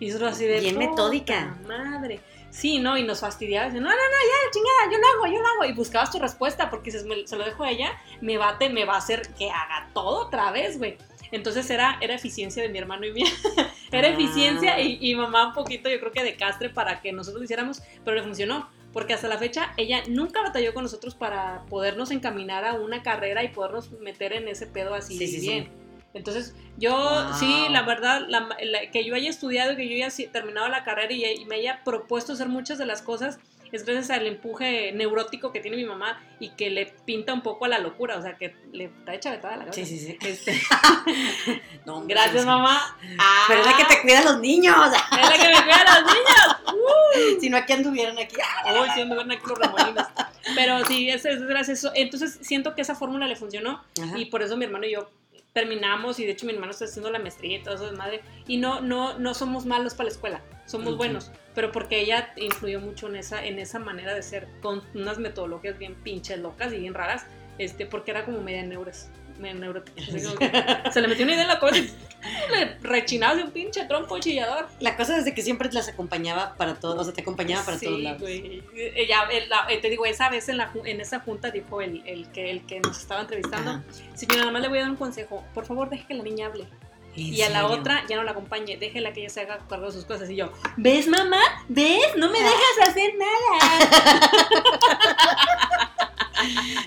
Y nosotros así de. Bien "Puta metódica". Madre. Sí, ¿no? Y nos fastidiabas. No, no, no, ya, chingada, yo lo hago, yo lo hago. Y buscabas tu respuesta porque dices, "Me- se lo dejo a ella, me bate, me va a hacer que haga todo otra vez, güey. Entonces era, era eficiencia de mi hermano y mía. era Ah. eficiencia y, y mamá un poquito, yo creo que de castre para que nosotros lo hiciéramos, pero le funcionó. Porque hasta la fecha ella nunca batalló con nosotros para podernos encaminar a una carrera y podernos meter en ese pedo así Sí, sí, sí. Entonces, yo Wow. sí, la verdad, la- la- que yo haya estudiado, que yo haya si- terminado la carrera y, y me haya propuesto hacer muchas de las cosas, es gracias al empuje neurótico que tiene mi mamá y que le pinta un poco a la locura, o sea, que le está hecha vetada la cabeza. Sí, sí, sí. Este, No, gracias, sí. mamá. Pero es la que te cuida a los niños. Ah, es la que me cuida a los niños. si no, aquí anduvieran aquí. Uy, me ven aquí los remolinos. Pero sí, es, es gracias. Entonces, siento que esa fórmula le funcionó. Ajá. Y por eso mi hermano y yo terminamos y de hecho mi hermano está haciendo la maestría y todo eso de madre y no no no somos malos para la escuela somos buenos pero porque ella influyó mucho en esa en esa manera de ser con unas metodologías bien pinches locas y bien raras este porque era como media neures como que se le metió una idea en la cabeza y le rechinaba de un pinche trompo chillador La cosa es de que siempre las acompañaba para todos, o sea, te acompañaba para Sí, todos lados. güey. Ella, el- la- eh, te digo, esa vez en, la, en esa junta dijo el, el que, el que nos estaba entrevistando, Ajá. señora, nada más le voy a dar un consejo, por favor deje que la niña hable. ¿En Y a la otra ya no la acompañe, déjela que ella se haga cargo de sus cosas. Y yo, ¿ves mamá? ¿Ves? No me dejas hacer nada.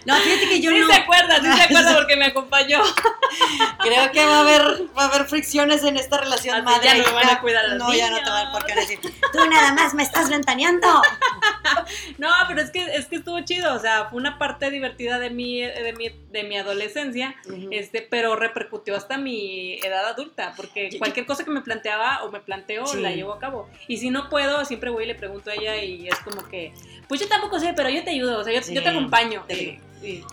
No, fíjate que yo sí no. se acuerda, sí se acuerda porque me acompañó. Creo que va a haber, va a haber fricciones en esta relación Así madre. ya no me van a cuidar a los No, ya no te van por qué decir. Tú nada más me estás ventaneando. No, pero es que, es que estuvo chido, o sea, fue una parte divertida de mi, de mi, de mi adolescencia. Este, pero repercutió hasta mi edad adulta, porque cualquier cosa que me planteaba o me planteo Sí. la llevo a cabo. Y si no puedo, siempre voy y le pregunto a ella y es como que, pues yo tampoco sé, pero yo te ayudo, o sea, yo, Sí. yo te acompaño.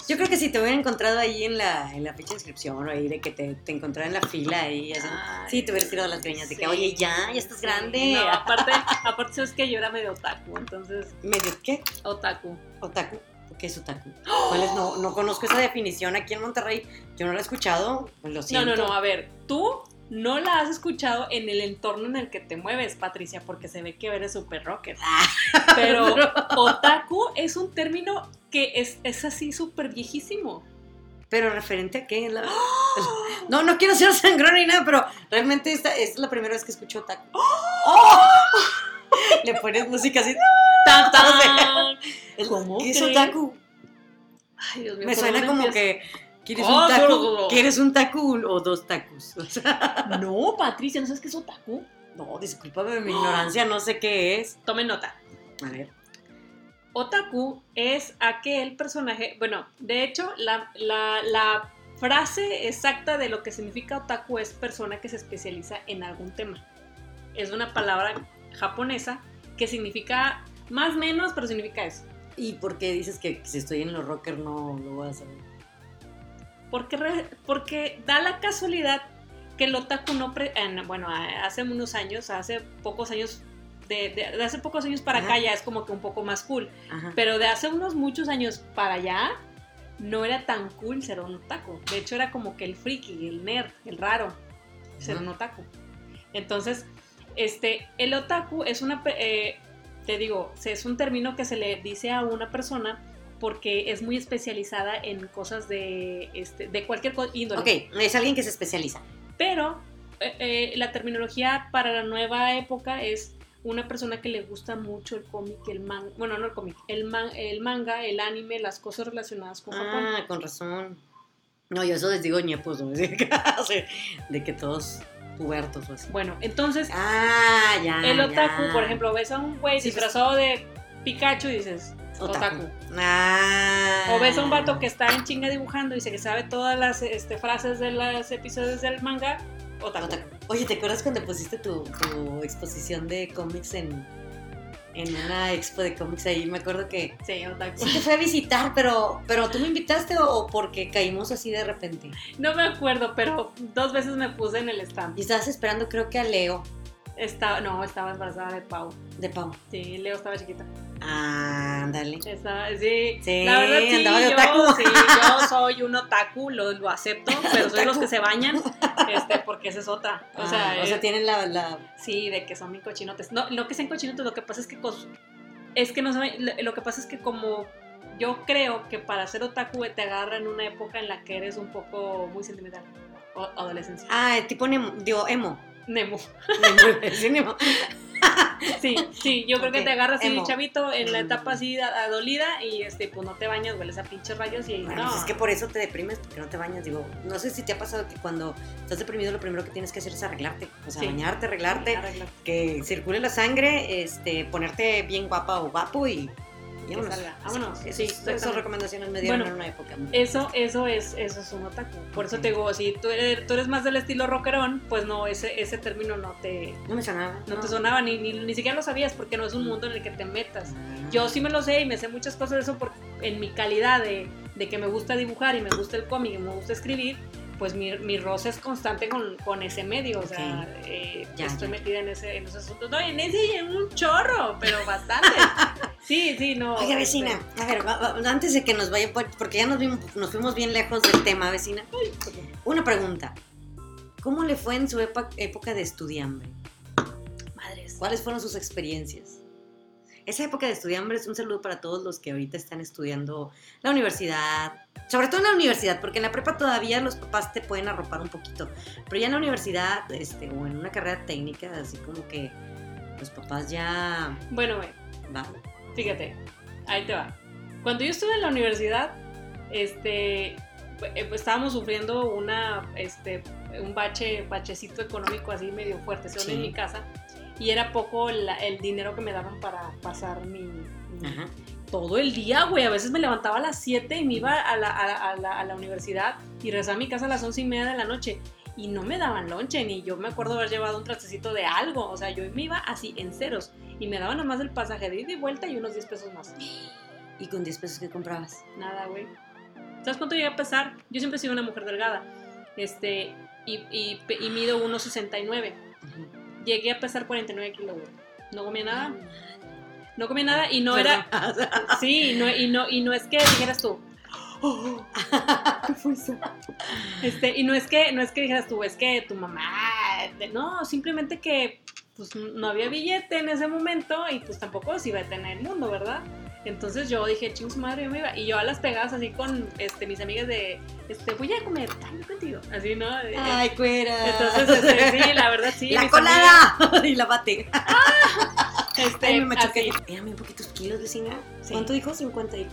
Yo creo que si te hubiera encontrado ahí en la, en la fecha de inscripción o ahí de que te, te encontrara en la fila ahí, así, Ay, sí, te hubieras tirado las greñas de que, sí. oye, ya, ya estás Sí, grande. No, aparte, aparte sabes que yo era medio otaku, entonces, ¿Medio qué? otaku. ¿Otaku? ¿Qué es otaku? ¿Cuál es? No, no conozco esa definición aquí en Monterrey. Yo no la he escuchado, pues lo No, siento. no, no, a ver, tú no la has escuchado en el entorno en el que te mueves, Patricia, porque se ve que eres super rocker. Ah, Pero otaku es un término que es, es así súper viejísimo. Pero referente a qué? La- No, no quiero ser sangrón ni nada, pero realmente esta, esta es la primera vez que escucho otaku. ¡Oh! Le pones música así. ¡Tan, tan! ¿Cómo ¿Qué es otaku? Ay, Dios mío, Me ¿por suena como que quieres Oh, un taku, solo- quieres un taku o dos tacos. O sea, No, Patricia, ¿no sabes qué es otaku? no, discúlpame mi ignorancia, no sé qué es. Tomen nota. A ver. Otaku es aquel personaje, bueno, de hecho, la, la- la frase exacta de lo que significa otaku es persona que se especializa en algún tema. Es una palabra japonesa que significa más o menos, pero significa eso. ¿Y por qué dices que si estoy en los rockers no lo voy a saber? Porque, re- porque da la casualidad que el otaku no... pre- en- bueno, hace unos años, hace pocos años, de, de- de hace pocos años para Ajá. acá ya es como que un poco más cool. Ajá. Pero de hace unos muchos años para allá, no era tan cool ser un otaku. De hecho, era como que el friki, el nerd, el raro, ser Ajá. un otaku. Entonces, este, el otaku es una, eh, te digo, es un término que se le dice a una persona porque es muy especializada en cosas de, este, de cualquier índole. Ok, es alguien que se especializa. Pero eh, eh, la terminología para la nueva época es una persona que le gusta mucho el cómic, el manga, bueno, no el cómic, el, man- el manga, el anime, las cosas relacionadas con Japón. Ah, con razón. No, yo eso les digo ñepos, ¿no? de que- todos pubertos o así. Bueno, entonces, Ah, ya. el otaku, ya. por ejemplo, ves a un güey Sí, pues- disfrazado de Pikachu y dices, otaku. Ah. O ves a un vato que está en chinga dibujando y se que sabe todas las este, frases de los episodios del manga, otaku. Otaku. Oye, ¿te acuerdas cuando pusiste tu, tu exposición de cómics en, en una expo de cómics ahí? Me acuerdo que Sí, otaku. sí te fui a visitar, pero, pero ¿tú me invitaste o, o porque caímos así de repente? No me acuerdo, pero dos veces me puse en el stand. Y estabas esperando creo que a Leo. Estaba, no, estaba embarazada de Pau. De Pau. Sí, Leo estaba chiquita. Ándale. Estaba, sí, Sí, la verdad sí, yo, otaku. sí, yo soy un otaku, lo, lo acepto, pero soy los que se bañan, este, porque esa es otra. O sea, Ah, o sea eh, tienen la, la- sí, de que son bien cochinotes. No, lo que sean cochinotes, lo que pasa es que es que no saben, lo, lo que pasa es que como yo creo que para ser otaku te agarra en una época en la que eres un poco muy sentimental. O adolescencia. Ah, tipo digo, emo. Nemo. Nemo, sí, Nemo. Sí, sí, yo creo que te agarras así, chavito, en la Mm. etapa así adolida y este, pues no te bañas, hueles a pinches rayos y Bueno, no. pues es que por eso te deprimes, porque no te bañas. Digo, no sé si te ha pasado que cuando estás deprimido lo primero que tienes que hacer es arreglarte. O sea, Sí. bañarte, arreglarte, Arregla. que circule la sangre, este, ponerte bien guapa o guapo y... y Que vámonos. salga. Vámonos. Sí, Sí, esas- recomendaciones me dieron Bueno, en una época. Eso, eso es, eso es un otaku. Por eso te digo, si tú eres, tú eres más del estilo rockerón, pues no, ese, ese término no te, No me sonaba. no te sonaba, ni, ni, ni siquiera lo sabías, porque no es un mundo en el que te metas. Ah. Yo sí me lo sé y me sé muchas cosas de eso por, en mi calidad de, de que me gusta dibujar y me gusta el cómic y me gusta escribir, pues mi, mi roce es constante con, con ese medio, o sea, eh, Ya, estoy ya. metida en ese, en ese asunto. No, en ese y en un chorro, pero bastante. sí, sí, no. Oiga, este, vecina, a ver, va- va- antes de que nos vaya, por- porque ya nos, vimos, nos fuimos bien lejos del tema, vecina. Una pregunta. ¿Cómo le fue en su época de estudiambre? Madres. ¿Cuáles fueron sus experiencias? Esa época de estudiambre es un saludo para todos los que ahorita están estudiando la universidad, sobre todo en la universidad, porque en la prepa todavía los papás te pueden arropar un poquito, pero ya en la universidad este, o en una carrera técnica, así como que los papás ya... Bueno, güey, Va. fíjate, ahí te va. Cuando yo estuve en la universidad, este, eh, pues, estábamos sufriendo una, este, un bache, bachecito económico así medio fuerte, Sí. en mi casa, y era poco la- el dinero que me daban para pasar mi... mi- Ajá. Todo el día, güey. A veces me levantaba a las 7 y me iba a la, a la- a la- universidad y regresaba a mi casa a las 11 y media de la noche. Y no me daban lonche, ni yo me acuerdo haber llevado un trastecito de algo. O sea, yo me iba así en ceros. Y me daban nomás el pasaje de ida y vuelta y unos 10 pesos más. ¿Y con 10 pesos que comprabas? Nada, güey. ¿Sabes cuánto llegué a pesar? Yo siempre he sido una mujer delgada. Este, y, y, y mido 1,69. Llegué a pesar 49 kilos, güey. No comía nada. No comía nada y no era... Sí, y no, y no, y no es que dijeras tú... "Oh, ¿qué fue eso?". Este, y no es que, no es que dijeras tú, es que tu mamá, no, simplemente que pues no había billete en ese momento y pues tampoco se iba a tener el mundo, ¿verdad? Entonces yo dije, ching su madre, yo me iba. Y yo a las pegadas así con este, mis amigas de, este, voy a comer, ay, contigo. Así, ¿no? ¡Ay, cuera! Entonces, este, sí, la verdad sí. ¡La colada! y la bate. amigas, este, Ay, me machuqué. así. Eran bien poquitos kilos, vecina. Sí. ¿Cuánto dijo? ¿54?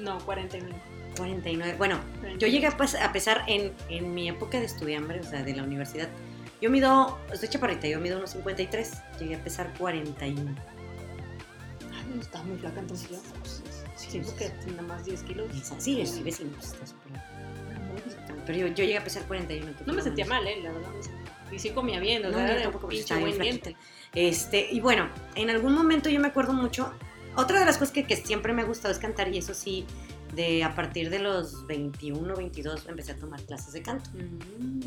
No, 49. 49. Bueno, yo llegué a, pesar en, en mi época de estudiambre, o sea, de la universidad. Yo mido, estoy chaparrita, yo mido unos 53. Llegué a pesar 41. Estaba muy flaca entonces yo. Sí, porque nada más 10 kilos. Sí, sí, pues, está súper Pero yo, yo llegué a pesar 41. tú No me sentía mal, eh, la verdad. Y sí comía bien, o sea, yo era de tampoco, porque pinche estaba bien buen flaquita. diente. Este, y bueno, en algún momento yo me acuerdo mucho. Otra de las cosas que, que siempre me ha gustado es cantar, y eso sí, de a partir de los 21, 22 empecé a tomar clases de canto. Mm.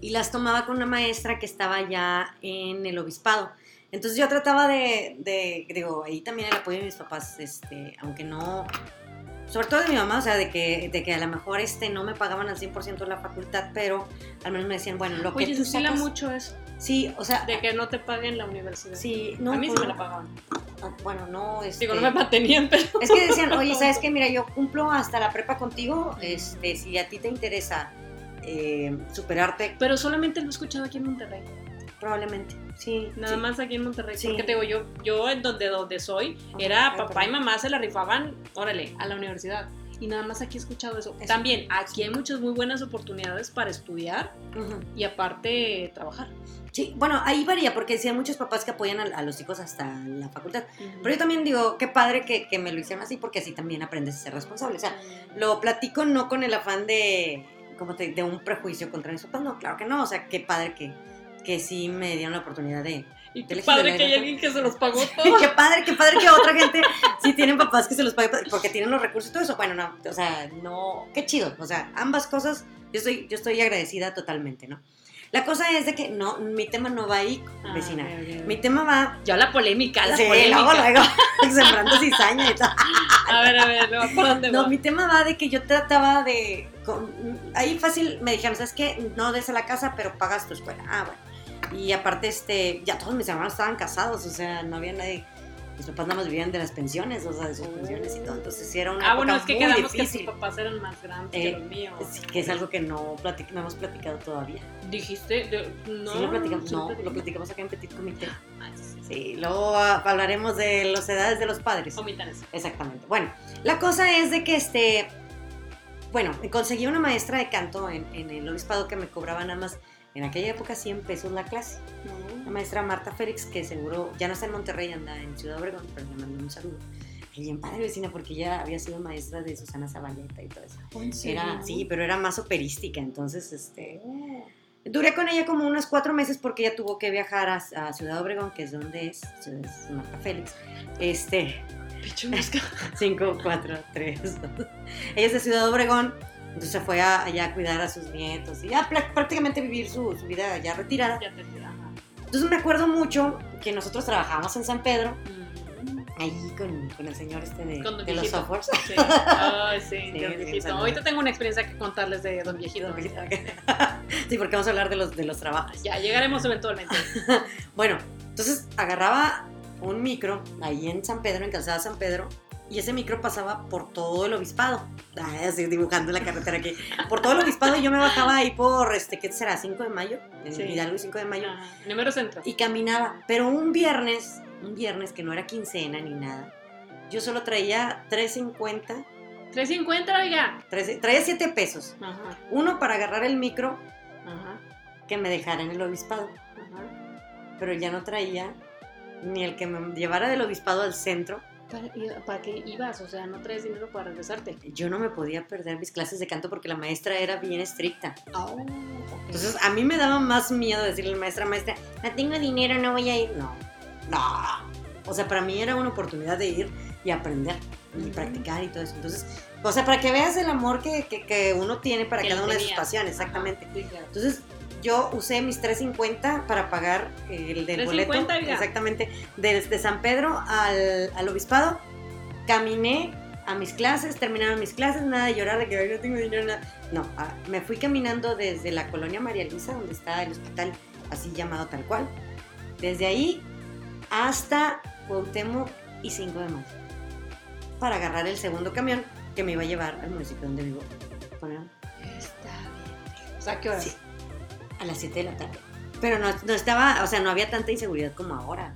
Y las tomaba con una maestra que estaba ya en el obispado. Entonces yo trataba de, de- digo, ahí también el apoyo de mis papás, este, aunque no, sobre todo de mi mamá, o sea, de que, de que a lo mejor este, no me pagaban al 100% la facultad, pero al menos me decían, bueno, lo que Oye, tú se estila sacas- mucho eso, Sí, o sea, de que no te paguen la universidad. sí, no, a mí sí pues, me la pagaban. ah, Bueno, no, este, Digo, no me mantenían, pero... es que decían, oye, ¿sabes qué? Mira, yo cumplo hasta la prepa contigo, este, si a ti te interesa eh, superarte, Pero solamente lo he escuchado aquí en Monterrey. probablemente, sí. Nada sí. más aquí en Monterrey. Sí. Porque te digo, yo, yo en donde, donde soy, Ajá, era papá y perdón. mamá se la rifaban, órale, a la universidad. Y nada más aquí he escuchado eso. Eso. También, aquí hay muchas muy buenas oportunidades para estudiar Ujú. y aparte trabajar. Sí, bueno, ahí varía porque sí hay muchos papás que apoyan a, a los hijos hasta la facultad. Pero yo también digo, qué padre que, que me lo hicieron así porque así también aprendes a ser responsable. O sea, lo platico no con el afán de, como te- de un prejuicio contra mis papás, no, claro que no. O sea, qué padre que, que sí me dieron la oportunidad de... Y qué padre que hay alguien que se los pagó todo. qué padre, qué padre que otra gente sí tienen papás que se los pague porque tienen los recursos y todo eso. Bueno, no, o sea, no, qué chido. O sea, ambas cosas, yo estoy, yo estoy agradecida totalmente, ¿no? La cosa es de que no, mi tema no va ahí, Ah, vecina. Mi tema va. Yo la polémica, la Sí, polémica. luego, luego, sembrando cizaña y todo. A ver, a ver, luego, ¿por dónde No, va? mi tema va de que yo trataba de. con- ahí fácil me dijeron, ¿sabes qué? No des a la casa, pero pagas tu escuela. Ah, bueno. Y aparte, este, ya todos mis hermanos estaban casados, o sea, no había nadie. Mis papás nada más vivían de las pensiones, o sea, de sus pensiones y todo. Entonces, sí era una. Ah, bueno, es que quedamos que tus papás eran más grandes Eh, que los míos. Sí, que es algo que no, platic- no hemos platicado todavía. Dijiste, de- no. sí, lo platicamos, no, lo platicamos acá en Petit Comité. Ah, sí, sí, sí. Sí, luego hablaremos de las edades de los padres. Omitan eso. Exactamente. Bueno, la cosa es de que este. Bueno, conseguí una maestra de canto en, en el obispado que me cobraba nada más en aquella época 100 pesos la clase. La maestra Marta Félix, que seguro ya no está en Monterrey, anda en Ciudad Obregón, pero le mando un saludo. Y bien padre vecina, porque ella había sido maestra de Susana Zabaleta y todo eso. Era, sí, pero era más operística, entonces este. Duré con ella como unos cuatro meses porque ella tuvo que viajar a, a Ciudad Obregón, que es donde es, es Marta Félix. Este, Picho mosca. 5, 4, 3. Ella es de Ciudad Obregón, entonces se fue a- allá a cuidar a sus nietos y ya prácticamente vivir su, su vida ya retirada. Ya. Entonces me acuerdo mucho que nosotros trabajábamos en San Pedro, Mm. ahí con, con el señor este de, Con Don de los Viejito. softwares. Sí. Ay, sí, Sí, Don Viejito. Ahorita tengo una experiencia que contarles de Don Viejito. Sí, porque vamos a hablar de los, de los trabajos. Ya, llegaremos eventualmente. Bueno, entonces agarraba un micro ahí en San Pedro, en Calzada San Pedro, y ese micro pasaba por todo el obispado. Ay, así dibujando la carretera aquí. Por todo el obispado y yo me bajaba ahí por, este, ¿qué será? 5 de mayo, en Sí. Hidalgo y 5 de mayo, Ajá. Número centro. y caminaba. Pero un viernes, un viernes que no era quincena ni nada, yo solo traía 3.50, 350, oiga. 13 traía 7 pesos. Ajá, Uno para agarrar el micro ajá, que me dejara en el obispado. ajá. Pero ya no traía ni el que me llevara del obispado al centro. ¿Para, y- ¿Para qué ibas? O sea, no traes dinero para regresarte. Yo no me podía perder mis clases de canto porque la maestra era bien estricta. Oh, Entonces a mí me daba más miedo decirle a la maestra, maestra, no tengo dinero, no voy a ir. No, no. O sea, para mí era una oportunidad de ir y aprender y practicar y todo eso. Entonces, o sea, para que veas el amor que, que- que uno tiene para Que cada una de sus pasiones, exactamente. Entonces, yo usé mis 3.50 para pagar el del 3.50, boleto. Exactamente. Desde San Pedro al, al obispado. Caminé a mis clases, terminaron mis clases, nada de llorar de que "Ay, no tengo dinero, nada. No, ah, me fui caminando desde la colonia María Luisa, donde está el hospital así llamado tal cual. Desde ahí hasta Cuauhtémoc y 5 de mayo. Para agarrar el segundo camión que me iba a llevar al municipio donde vivo. Bueno, Está bien. O sea, ¿qué horas? Sí. A las 7 de la tarde. Pero no, no estaba, o sea, no había tanta inseguridad como ahora.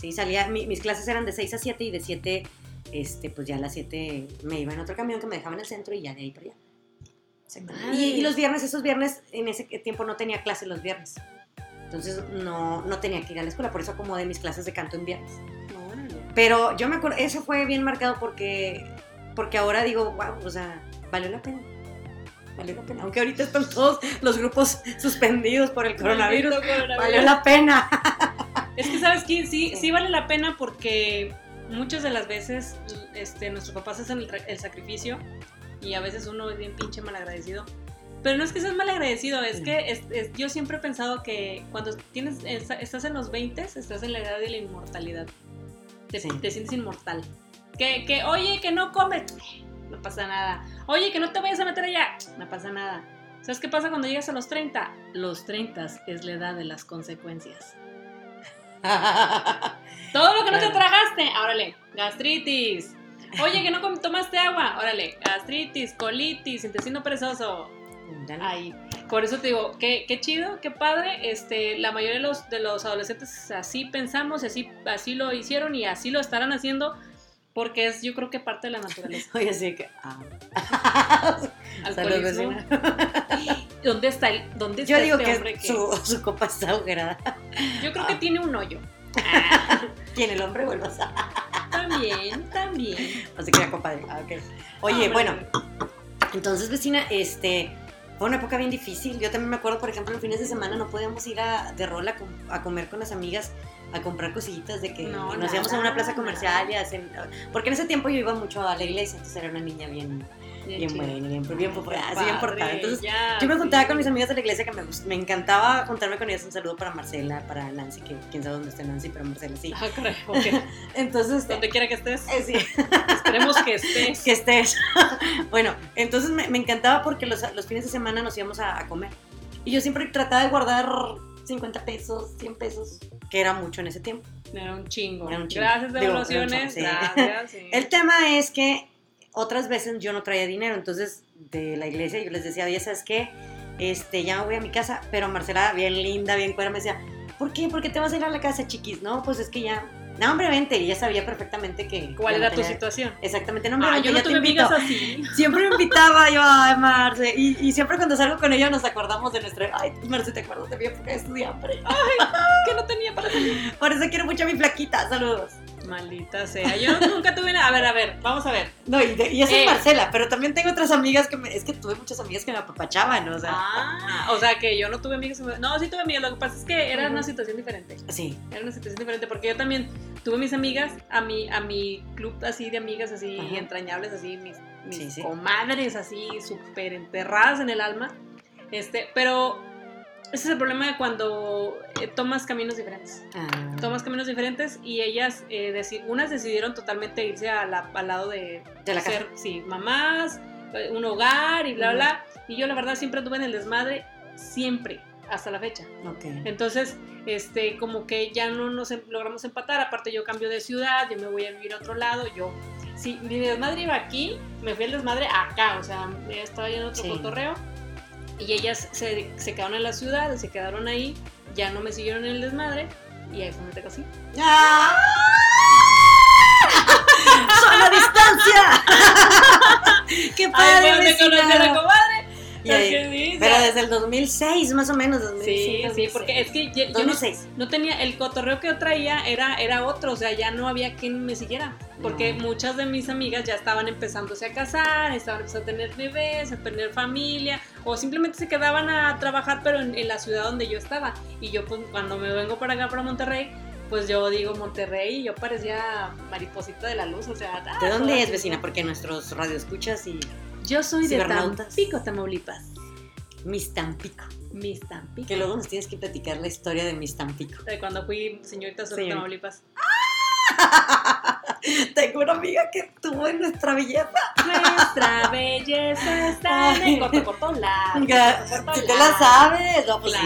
Sí, salía, mi- mis clases eran de 6 a 7 y de 7, este, pues ya a las 7 me iba en otro camión que me dejaba en el centro y ya de ahí para allá. Y, y los viernes, esos viernes, en ese tiempo no tenía clase los viernes. Entonces no, no tenía que ir a la escuela, por eso acomodé mis clases de canto en viernes. Órale. Pero yo me acuerdo, eso fue bien marcado porque, porque ahora digo, wow, o sea, valió la pena. Valió la pena. Aunque ahorita están todos los grupos suspendidos por el coronavirus, coronavirus. valió la pena. Es que, ¿sabes qué? Sí, Sí. sí vale la pena porque muchas de las veces este, nuestros papás hacen el, el sacrificio y a veces uno es bien pinche malagradecido. Pero no es que seas malagradecido, es No. que es- es- yo siempre he pensado que cuando tienes, estás en los 20, estás en la edad de la inmortalidad. Te, Sí. te sientes inmortal. Que, que, oye, que no comes, no pasa nada. Oye, que no te vayas a meter allá, no pasa nada. ¿Sabes qué pasa cuando llegas a los 30? Los 30 es la edad de las consecuencias. Todo lo que no te tragaste, órale, gastritis. Oye, que no tomaste agua, órale, gastritis, colitis, intestino perezoso. Ahí. Por eso te digo, qué, qué chido, qué padre. Este, la mayoría de los, de los adolescentes así pensamos, así, así lo hicieron y así lo estarán haciendo, porque es yo creo que parte de la naturaleza. Oye, así que. ah. Alcoholismo. vecina. ¿Dónde está, el, dónde está Yo digo este que, hombre que Su, su copa está agujerada. yo creo que Ah. tiene un hoyo? ¿Quién el hombre vuelve a También, también. Así que era compadre. Ah. Oye, Ah, bueno, Entonces, vecina, este, fue una época bien difícil. Yo también me acuerdo, por ejemplo, en fines de semana no podíamos ir a, de rol a comer con las amigas, a comprar cosillitas de que No, nos íbamos a una plaza comercial y hacen... Porque en ese tiempo yo iba mucho a la iglesia, entonces era una niña bien, bien buena, bien, bien así bien portada. Entonces, ya, yo me juntaba sí. con mis amigas de la iglesia que me, me encantaba juntarme con ellas. Un saludo para Marcela, para Nancy, que quién sabe dónde esté Nancy, pero Marcela sí. Ah, caray. Entonces, Donde quiera que estés, eh, sí, esperemos que estés. que estés. bueno, entonces me, me encantaba porque los, los fines de semana nos íbamos a, a comer. Y yo siempre trataba de guardar 50 pesos, 100 pesos, que era mucho en ese tiempo. Era un chingo. Era un chingo. Gracias, Digo, devoluciones. chorro, sí. Gracias. sí. El tema es que otras veces yo no traía dinero, entonces de la iglesia yo les decía, oye, ¿sabes qué? Este, ya me voy a mi casa, pero Marcela, bien linda, bien cuera, me decía, ¿por qué? ¿Por qué te vas a ir a la casa, chiquis? No, pues es que ya, no, hombre, vente, ella sabía perfectamente que... ¿Cuál era tu situación? Exactamente, no, hombre, Ah, vente, yo no ya te tuve amigas así. Siempre me invitaba yo, ay, Marce, y, y siempre cuando salgo con ella nos acordamos de nuestra, ay, Marce, ¿te acuerdas de mi época de estudiante? que no tenía para salir. Por eso quiero mucho a mi flaquita, saludos. Maldita sea. Yo nunca tuve nada. A ver, a ver, vamos a ver. No, y, de- y esa Eh. es Marcela, pero también tengo otras amigas que me, es que tuve muchas amigas que me apapachaban, o sea... Ah, o sea que yo no tuve amigas. No, sí tuve amigas. Lo que pasa es que era una situación diferente. Sí, Era una situación diferente porque yo también tuve mis amigas, a mi, a mi club así de amigas así entrañables, así mis, mis Sí, sí. comadres así súper enterradas en el alma. Este, pero ese es el problema de cuando eh, tomas caminos diferentes. Ah, Tomas caminos diferentes y ellas, eh, deci- unas decidieron totalmente irse a la- al lado de, de la casa. ser, sí, mamás, eh, un hogar y bla, Ujú. bla. Y yo la verdad siempre tuve en el desmadre, siempre, hasta la fecha. Ok. Entonces, este, como que ya no nos em- logramos empatar. Aparte, yo cambio de ciudad, yo me voy a vivir a otro lado. Yo, si mi desmadre iba aquí, me fui al desmadre acá. O sea, estaba yo en otro Sí. cotorreo. Y ellas se, se quedaron en la ciudad, se quedaron ahí, ya no me siguieron en el desmadre. Y ahí fue donde te conocí. ¡Ah! ¡Son a distancia! ¡Qué Ahí padre, fue donde conocí a la comadre. Y ahí- Porque sí, Pero desde el 2006, más o menos. Sí, 2005, sí, porque es que yo, yo no, 2006. no tenía, el cotorreo que yo traía era, era otro, o sea, ya no había quien me siguiera, porque No. muchas de mis amigas ya estaban empezándose a casar, estaban empezando a tener bebés, a tener familia, o simplemente se quedaban a trabajar, pero en, en la ciudad donde yo estaba, y yo pues cuando me vengo para acá, para Monterrey, pues yo digo Monterrey y yo parecía mariposita de la luz, o sea... ah, ¿De dónde toda es, vecina? Porque nuestros radioescuchas y Yo soy de. Tampico, Tamaulipas, mis Tampico. mis Tampico. Que luego nos tienes que platicar la historia de mis Tampico. De cuando fui señorita sobre Sí. Tamaulipas. Tengo una amiga que tuvo en nuestra belleza. Nuestra belleza está en el corto, corto, largo. corto, Si te la sabes, no, pues sí.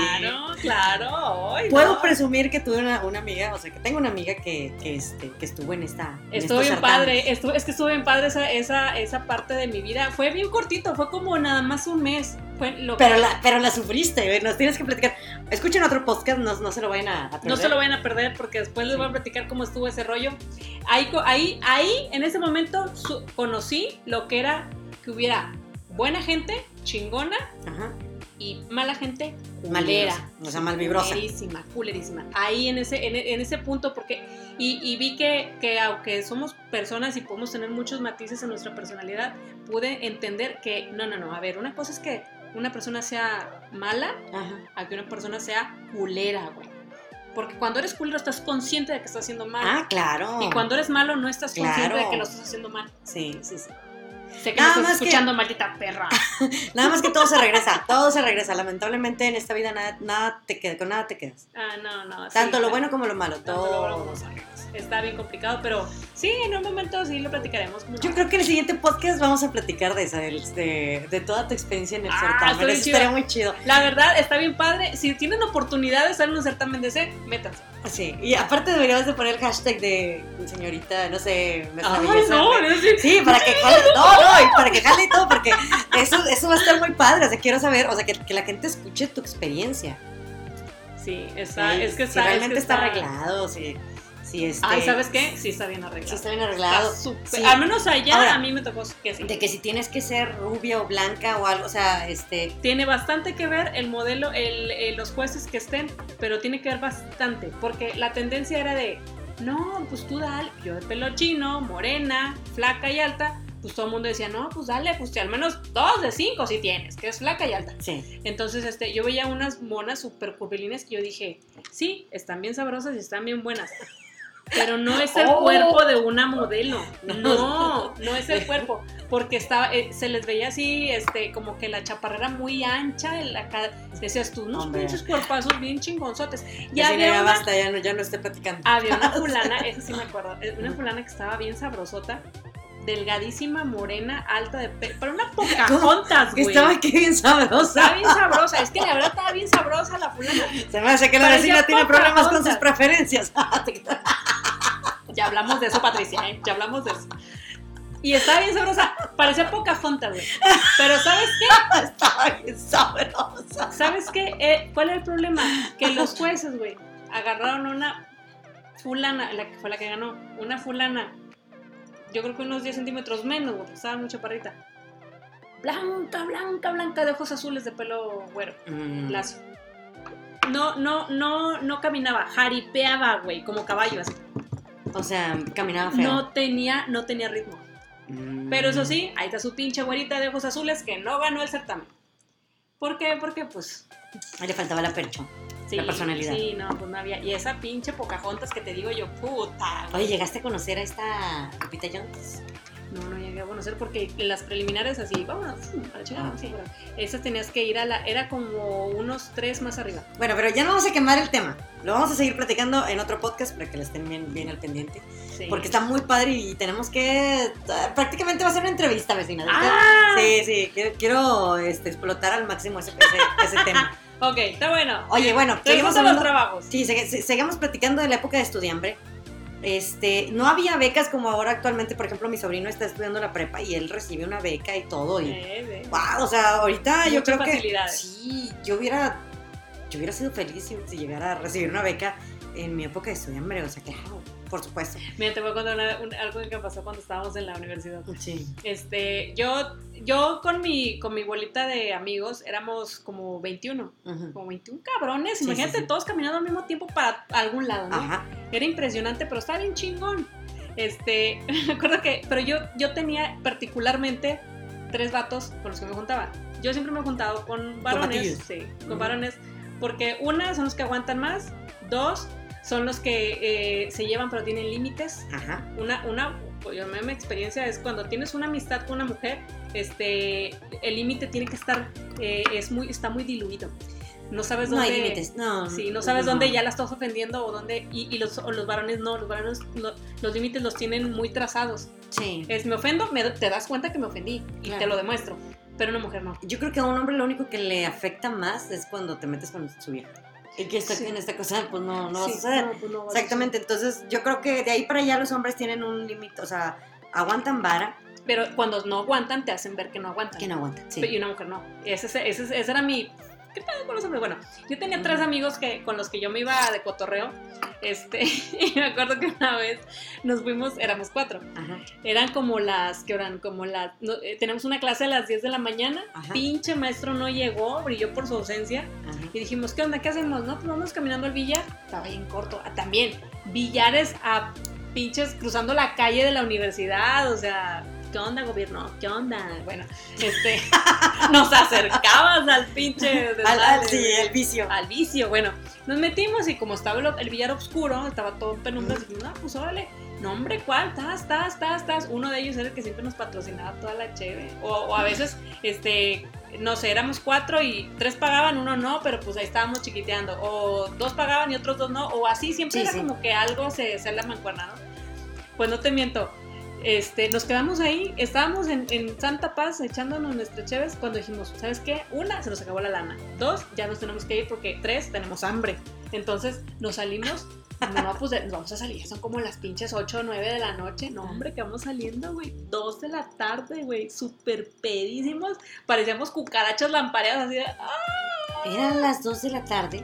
Claro, ay, Puedo no. presumir que tuve una, una amiga, o sea, que tengo una amiga que, que, este, que estuvo en esta. Estuvo bien padre, estuvo, es que estuvo bien padre esa, esa, esa parte de mi vida. Fue bien cortito, fue como nada más un mes. Fue lo Pero que- la, pero la sufriste, nos tienes que platicar. Escuchen otro podcast, no, no se lo vayan a, a perder. No se lo vayan a perder porque después les voy a platicar cómo estuvo ese rollo. Ahí, ahí, ahí en ese momento su- conocí lo que era que hubiera buena gente, chingona, Ajá. Y mala gente Mal culera. vibrosa, o sea, mal vibrosa. Culerísima, culerísima. Ahí en ese, en, en ese punto, porque. Y, y vi que, que aunque somos personas y podemos tener muchos matices en nuestra personalidad, pude entender que no, no, no. A ver, una cosa es que una persona sea mala Ajá. a que una persona sea culera, güey. Porque cuando eres culero estás consciente de que estás haciendo mal. Ah, claro. Y cuando eres malo no estás consciente Claro. de que lo estás haciendo mal. Sí, sí, sí. Sé que Nada me más estás que- escuchando, maldita perra. Nada más que todo se regresa, todo se regresa. Lamentablemente en esta vida nada, nada te queda, con nada te quedas. Ah, no, no. sí, Tanto lo bueno como lo malo, tanto lo bueno como todo. Está bien complicado, pero sí, en un momento sí lo platicaremos. Yo creo que en el siguiente podcast vamos a platicar de esa, de, de toda tu experiencia en el Ah, certamen. Eso estaría muy chido. La verdad, está bien padre. Si tienen oportunidad de estar en un certamen de ese, métanse. Sí, y aparte deberíamos de poner el hashtag de señorita, no sé, Ay, belleza, no, es- Sí, para que jale, no, no, y para que jale y todo, porque eso, eso va a estar muy padre, o sea, quiero saber, o sea, que, que la gente escuche tu experiencia. Sí, está, Sí, es que si está. realmente es que está arreglado, si, si este... Ay, ¿sabes qué? Sí, está bien arreglado. Si está bien Está arreglado. Sí. Al menos allá Ahora, a mí me tocó que sí. De que si tienes que ser rubia o blanca o algo, o sea, este... Tiene bastante que ver el modelo, el, el- los jueces que estén, pero tiene que ver bastante, porque la tendencia era de, no, pues tú dale, yo de pelo chino, morena, flaca y alta, pues todo el mundo decía, no, pues dale, pues al menos dos de cinco si tienes, que es flaca y alta. Sí, Entonces, este, yo veía unas monas súper curvilíneas que yo dije, sí, están bien sabrosas y están bien buenas. Pero no es el Oh. cuerpo de una modelo. No. No, es el cuerpo, porque estaba, eh, se les veía así, este, como que la chaparrera muy ancha, el- acá decías tú, unos pinches cuerpazos bien chingonzotes. Y Ya, había ya una, basta, ya no, ya no esté platicando. había una fulana, esa sí me acuerdo, eh, una fulana que estaba bien sabrosota, delgadísima, morena, alta de pelo, pero una Pocahontas, Que güey. estaba aquí bien Estaba sabrosa. bien sabrosa, es que la verdad estaba bien sabrosa la fulana. Se me hace que la Parecía vecina tiene problemas con sus preferencias. Ya hablamos de eso, Patricia, ¿eh? Ya hablamos de eso. Y estaba bien sabrosa, parecía Pocahontas, güey. Pero ¿sabes qué? Estaba bien sabrosa. ¿Sabes qué? Eh, ¿Cuál era el problema? Que los jueces, güey, agarraron una fulana, la que fue la que ganó, una fulana, yo creo que unos 10 centímetros menos, güey, porque estaba muy chaparrita. Blanca, blanca, blanca, de ojos azules, de pelo güero, Mm, lacio. No, no, no, no caminaba, jaripeaba, güey, como caballo, así. o sea, caminaba feo. No tenía, no tenía ritmo. Mm. Pero eso sí, ahí está su pinche güerita de ojos azules que no ganó el certamen. ¿Por qué? Porque pues Ahí Le faltaba la percho. Sí, La personalidad. Sí, no, pues no había. Y esa pinche Pocahontas que te digo yo, puta. Oye, ¿llegaste a conocer a esta Lupita Jones? No, no llegué a conocer porque en las preliminares así, vámonos, a la chingada, Ah, bueno. Esas tenías que ir a la. Era como unos tres más arriba. Bueno, pero ya no vamos a quemar el tema. Lo vamos a seguir platicando en otro podcast para que le estén bien, bien al pendiente. Sí. Porque está muy padre y tenemos que... Prácticamente va a ser una entrevista, vecina. ¡Ah! Sí, sí, quiero, quiero, este, explotar al máximo ese, ese, ese tema. Ok, está bueno. Oye, bueno, seguimos a los hablando... trabajos. Sí, se- se- seguimos platicando de la época de estudiambre. Este, no había becas como ahora actualmente, por ejemplo, mi sobrino está estudiando la prepa y él recibe una beca y todo. Y, Eh, wow, o sea, ahorita yo creo que sí, yo hubiera, yo hubiera sido feliz si, si llegara a recibir una beca en mi época de estudiambre, o sea, claro, por supuesto. Mira, te voy a contar una- un- algo que pasó cuando estábamos en la universidad. Sí. Este, yo, yo con mi, con mi bolita de amigos éramos como 21. Ujú. como 21 cabrones, Sí, imagínate sí, sí. todos caminando al mismo tiempo para algún lado, ¿no? Ajá. Era impresionante, pero estaba bien chingón. Este, me acuerdo que, pero yo, yo tenía particularmente tres vatos con los que me juntaba. Yo siempre me he juntado con varones, batillos. sí, con varones, porque una son los que aguantan más, dos son los que eh, se llevan pero tienen límites. Ajá. Una, una, pues, yo, mi experiencia es cuando tienes una amistad con una mujer, este, el límite tiene que estar, eh, es muy, está muy diluido. No sabes No dónde. hay límites, no. Sí, no sabes no. dónde ya la estás ofendiendo o dónde. Y, y los, los varones no, los varones lo- los límites los tienen muy trazados. Sí. Es me ofendo, me- te das cuenta que me ofendí y Claro. te lo demuestro. Pero una mujer no. Yo creo que a un hombre lo único que le afecta más es cuando te metes con su vieja. Y que está Sí. en esta cosa, pues no, no va a suceder. no, pues no va a Exactamente, entonces yo creo que de ahí para allá los hombres tienen un límite, o sea, aguantan vara. Pero cuando no aguantan, te hacen ver que no aguantan. que no aguantan. Sí. Y una mujer no. Ese, ese- ese era mi. ¿Qué pedo con los hombres? Bueno, yo tenía tres amigos que, con los que yo me iba de cotorreo. Este, y me acuerdo que una vez nos fuimos, éramos cuatro. Ajá. Eran como las, que eran como las, no, eh, tenemos una clase a las 10 de la mañana, Ajá. pinche maestro no llegó, brilló por su ausencia, Ajá. y dijimos, ¿qué onda? ¿Qué hacemos? No, pues vamos caminando al billar, estaba bien corto, Ah, también, billares a pinches cruzando la calle de la universidad, o sea, ¿qué onda gobierno? ¿Qué onda? Bueno, este, nos acercabas al pinche Al, al- sí, el vicio. al vicio. Bueno, nos metimos y como estaba el, el billar oscuro, estaba todo en penumbra, dijimos, no, pues órale. No, hombre, ¿cuál? Tas, tas, tas, tas. Uno de ellos era el que siempre nos patrocinaba toda la cheve. O, o a veces, este, no sé, éramos cuatro y tres pagaban, uno no, pero pues ahí estábamos chiquiteando. O dos pagaban y otros dos no. O así, siempre Sí, era sí. como que algo se, se la mancuerna, ¿no? Pues no te miento. Este, nos quedamos ahí, estábamos en, en Santa Paz echándonos nuestras cheves cuando dijimos, ¿sabes qué? Una, se nos acabó la lana. Dos, ya nos tenemos que ir porque tres, tenemos hambre. Entonces nos salimos, no, pues nos vamos a salir, son como las pinches 8 o 9 de la noche. No, hombre, que vamos saliendo, güey. 2 de la tarde, güey, súper pedísimos. Parecíamos cucarachas lampareadas así de ¡ah! Eran las 2 de la tarde.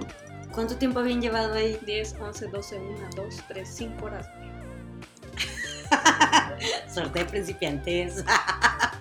¿Cuánto tiempo habían llevado ahí? 10, 11, 12, 1, 2, 3, 5 horas. Suerte de principiantes.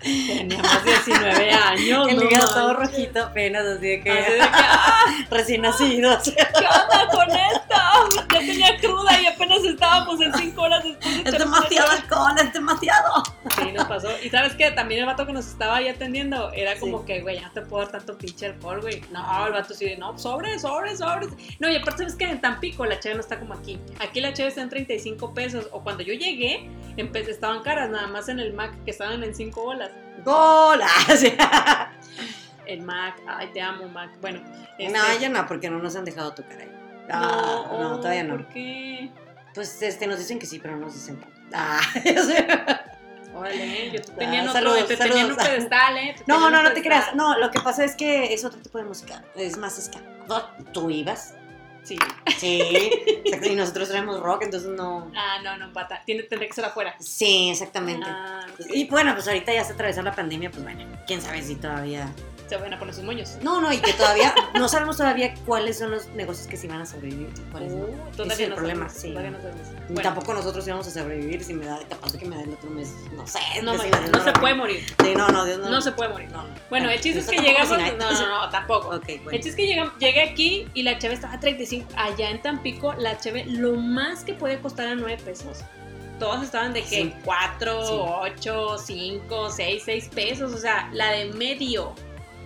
Teníamos 19 años, el no hígado manches. todo rojito apenas, así de que Así de que, ¡ah! recién nacidos. ¿Qué onda con esto? Ya tenía cruda y apenas estábamos en 5 horas después de Es demasiado alcohol, es demasiado. Sí, nos pasó. Y sabes qué, también el vato que nos estaba ahí atendiendo era como Sí. que, güey, ya no te puedo dar tanto pinche alcohol, güey. No, el vato sí de, no, sobres, sobres, sobres. No, y aparte, ¿sabes que En Tampico la cheve no está como aquí. Aquí la cheve está en 35 pesos. O cuando yo llegué, empe- estaban caras, nada más en el Mac, que estaban en 5 bolas. Sí. El Mac, ay, te amo, Mac. Bueno, este, No, ya no, porque no nos han dejado tocar ahí. Ah, no, oh, todavía no. ¿Por qué? Pues este, nos dicen que sí, pero no nos dicen. Ah. Órale, yo te Ah, tenía en otro, saludos, te tenía en un pedestal, ¿eh? Te No, no, no te creas. No, lo que pasa es que es otro tipo de música. Es más ska. ¿Tú ibas? Sí. Sí. y nosotros traemos rock, entonces no. Ah, no, no, pata. Tiene, tendría que ser afuera. Sí, exactamente. Ah. Y bueno, pues ahorita ya se atravesó la pandemia, pues bueno, quién sabe si todavía. Se van a poner sus moños. No, no, y que todavía no sabemos todavía cuáles son los negocios que sí van a sobrevivir, y cuáles no. Uh, todavía es el no problema, sabemos, sí. todavía no sabemos. Ni Bueno, Tampoco nosotros íbamos a sobrevivir si me da, capaz de que me da el otro mes, no sé. no, da el no se puede morir. Sí, no, no, Dios no. No se puede morir. No, no. Bueno, el chiste es que llegamos. No, no, no, tampoco. Ok, El bueno. chiste es que llegam- llegué aquí y la cheve estaba a 35. Allá en Tampico, la cheve lo más que puede costar a 9 pesos. Todas estaban de que Sí. 4, Sí. 8, 5, 6, 6 pesos. O sea, la de medio.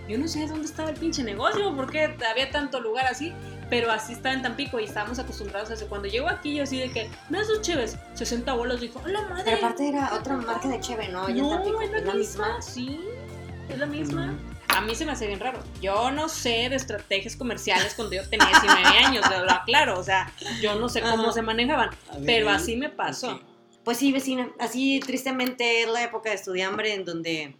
Yo no sé dónde estaba el pinche negocio, porque había tanto lugar así. Pero así está en Tampico y estábamos acostumbrados a eso. Cuando llego aquí, yo así de que, me das dos cheves, 60 bolas. Dijo, ¡a la madre! Pero aparte era otra marca de Cheve, ¿no? Ya no, Tampico, es la, misma. Sí, es la misma. Mm. A mí se me hace bien raro. Yo no sé de estrategias comerciales cuando yo tenía 19 años, de verdad, claro. O sea, yo no sé cómo Ajá. se manejaban. Ver, Pero así me pasó. Pues sí, vecina. Así tristemente es la época de estudiambre en donde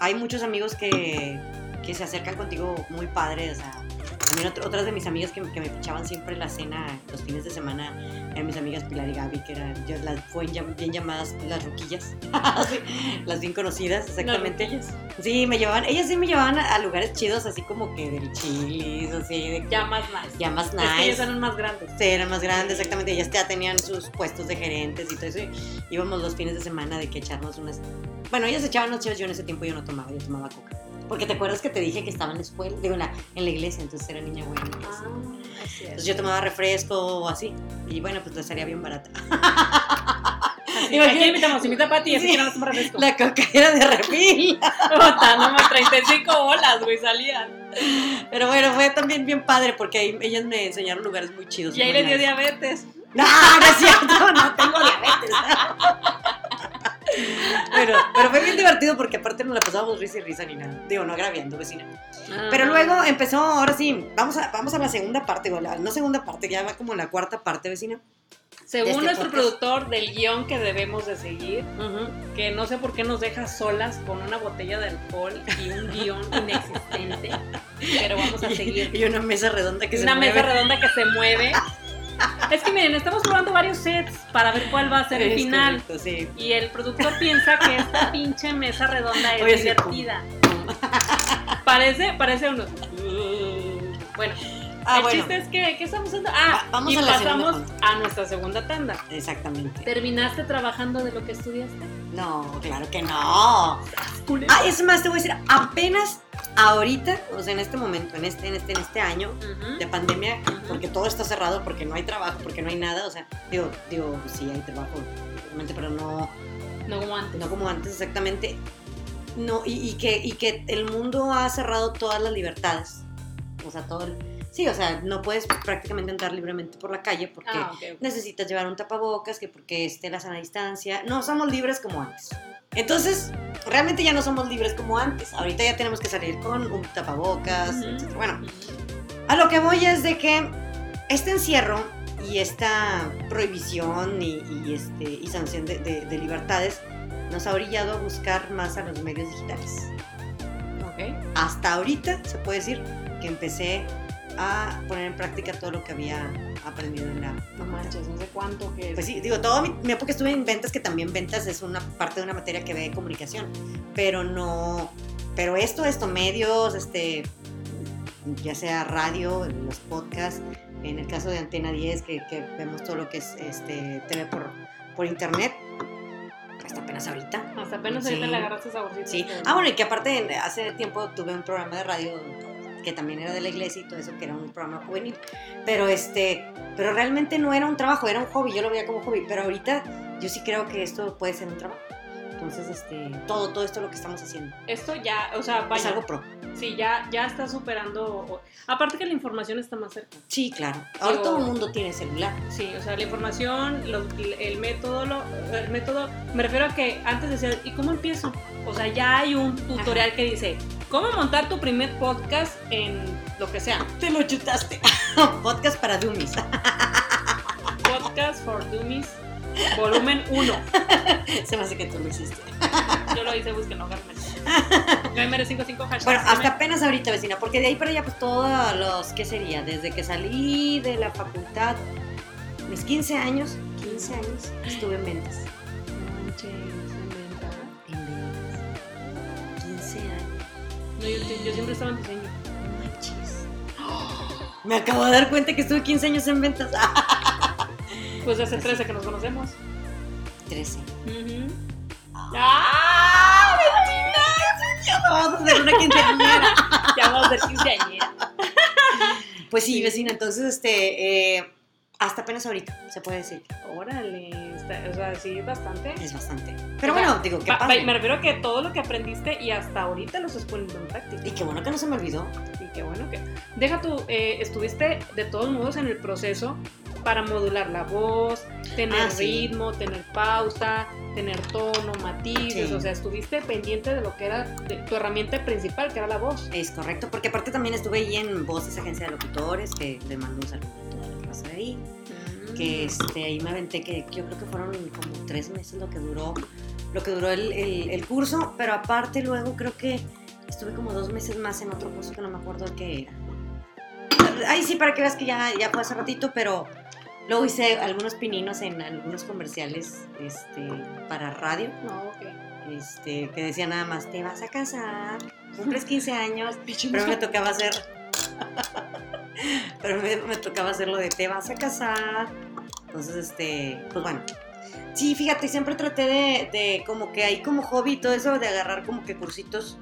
hay muchos amigos que, que se acercan contigo muy padre. O sea, también ot- otras de mis amigas que, que me echaban siempre la cena los fines de semana eran mis amigas Pilar y Gaby, que eran yo las fueron bien llamadas las ruquillas. Sí, las bien conocidas, exactamente. Las ruquillas. Sí, me llevaban, ellas sí me llevaban a, a lugares chidos, así como que del chilis, así de Ya más nice. ya más Es que nice. eran más grandes. Sí, eran más grandes, exactamente. Ellas ya tenían sus puestos de gerentes y todo eso. y íbamos los fines de semana de que echarnos unas. Bueno, ellas echaban unas chivas, yo en ese tiempo yo no tomaba, yo tomaba coca. Porque te acuerdas que te dije que estaba en la escuela, digo, en la, en la iglesia, entonces era niña buena. así. Ah, es. Entonces yo tomaba refresco o así. Y bueno, pues la salía bien barata. Así, Aquí invitamos, invita a Pati, así Sí. que no nos toma refresco. La coca era de refil. Puta, no más 35 bolas, güey, salían. Pero bueno, fue también bien padre porque ahí ellas me enseñaron lugares muy chidos. Y ahí le dio diabetes. No, no es cierto, no tengo diabetes. Pero, pero fue bien divertido porque aparte nos la pasábamos risa y risa ni nada. Digo, no agraviando, vecina. Pero Ajá. luego empezó, ahora sí, vamos a, vamos a la segunda parte, o la- no segunda parte, ya va como la cuarta parte, vecina. Según este nuestro podcast. productor del guion que debemos de seguir, que no sé por qué nos deja solas con una botella de alcohol y un guion inexistente, pero vamos a seguir. Y una mesa redonda que se una mueve. mesa redonda que se mueve. Es que miren, estamos probando varios sets para ver cuál va a ser el final. correcto, sí. Y el productor piensa que esta pinche mesa redonda es Oye, sí, divertida. Parece, parece uno. Bueno, Ah, el bueno, chiste es que, ¿qué estamos haciendo? Ah, Va- vamos y a la segunda pasamos a nuestra segunda tanda. exactamente. ¿Terminaste trabajando de lo que estudiaste? No, claro que no. Ah, es más, te voy a decir, apenas ahorita, o sea, en este momento, en este, en este, en este año Ujú. de pandemia, porque todo está cerrado, porque no hay trabajo, porque no hay nada, o sea, digo, digo, sí hay trabajo, obviamente, pero no, No como antes. no como antes exactamente. No, y, y que, y que el mundo ha cerrado todas las libertades. O sea, todo el, Sí, o sea, no puedes prácticamente andar libremente por la calle porque Ah, necesitas llevar un tapabocas, que porque esté la sana distancia. No somos libres como antes. Entonces, realmente ya no somos libres como antes. Ahorita ya tenemos que salir con un tapabocas, etcétera. Bueno, a lo que voy es de que este encierro y esta prohibición y, y, este, y sanción de, de- de libertades nos ha orillado a buscar más a los medios digitales. Ok. Hasta ahorita se puede decir que empecé a poner en práctica todo lo que había aprendido en la No manches, no sé cuánto que es. Pues sí, digo, toda mi, mi época estuve en ventas, que también ventas es una parte de una materia que ve comunicación, pero no, pero esto, esto, medios, este, ya sea radio, los podcasts, en el caso de Antena 10, que, que vemos todo lo que es este, TV por, por internet, hasta apenas ahorita. Hasta apenas Sí. ahorita le agarraste saborcito. Sí. Ah, bueno, y que aparte hace tiempo tuve un programa de radio que también era de la iglesia y todo eso, que era un programa juvenil. Pero este, pero realmente no era un trabajo, era un hobby, yo lo veía como hobby. Pero ahorita yo sí creo que esto puede ser un trabajo. Entonces, este, todo, todo esto lo que estamos haciendo Esto ya, o sea, es vaya, algo pro. sí, ya, ya está superando. Aparte que la información está más cerca. Sí, claro. Ahora Digo- todo el mundo tiene celular. Sí, o sea, la información, los- el método, lo- el método, me refiero a que antes decía, ¿y cómo empiezo? O sea, ya hay un tutorial que dice, ¿cómo montar tu primer podcast en lo que sea? Te lo chutaste. Podcast para dummies. Podcast for Dummies, volumen 1. Se me hace que tú lo hiciste. Yo lo hice, búsquenlo, Gamer. Gamer 55 hashtag. Bueno, hasta apenas ahorita, vecina, porque de ahí para allá, pues todos los, ¿qué sería? Desde que salí de la facultad, mis 15 años, 15 años, estuve en ventas. No, yo, yo siempre estaba en diseño. No manches. Me acabo de dar cuenta que estuve 15 años en ventas. Ah, Pues hace 13 que nos conocemos. 13. Ujú. ¡Ah! ¡Vecina! Ya vamos a hacer una quinceañera. Ya vamos a ser quinceañera. Pues sí, Sí. vecina, entonces, este, eh, hasta apenas ahorita, se puede decir. Órale, está- o sea, sí, bastante. Es bastante. Pero O sea, bueno, digo, qué Pa- pa- padre. Me refiero a que todo lo que aprendiste y hasta ahorita lo estás poniendo en práctica. Y qué bueno que no se me olvidó. Y qué bueno que. Deja tú, eh, estuviste de todos modos en el proceso para modular la voz, tener Ah, sí. ritmo, tener pausa, tener tono, matices. Sí. O sea, estuviste pendiente de lo que era de- tu herramienta principal, que era la voz. Es correcto, porque aparte también estuve ahí en Voces Agencia de Locutores, que le mando un saludo a toda la raza de ahí. Que este, ahí me aventé, que yo creo que fueron como tres meses lo que duró, lo que duró el, el- el curso, pero aparte luego creo que estuve como dos meses más en otro curso que no me acuerdo qué era. Ahí sí, para que veas que ya, ya fue hace ratito, pero luego hice algunos pininos en algunos comerciales este, para radio. No, ok. este, que decía nada más, te vas a casar, cumples 15 años, pero me tocaba hacer, pero me, me tocaba hacer lo de te vas a casar, entonces, este, pues bueno, sí, fíjate, siempre traté de, de como que hay como hobby todo eso, de agarrar como que cursitos,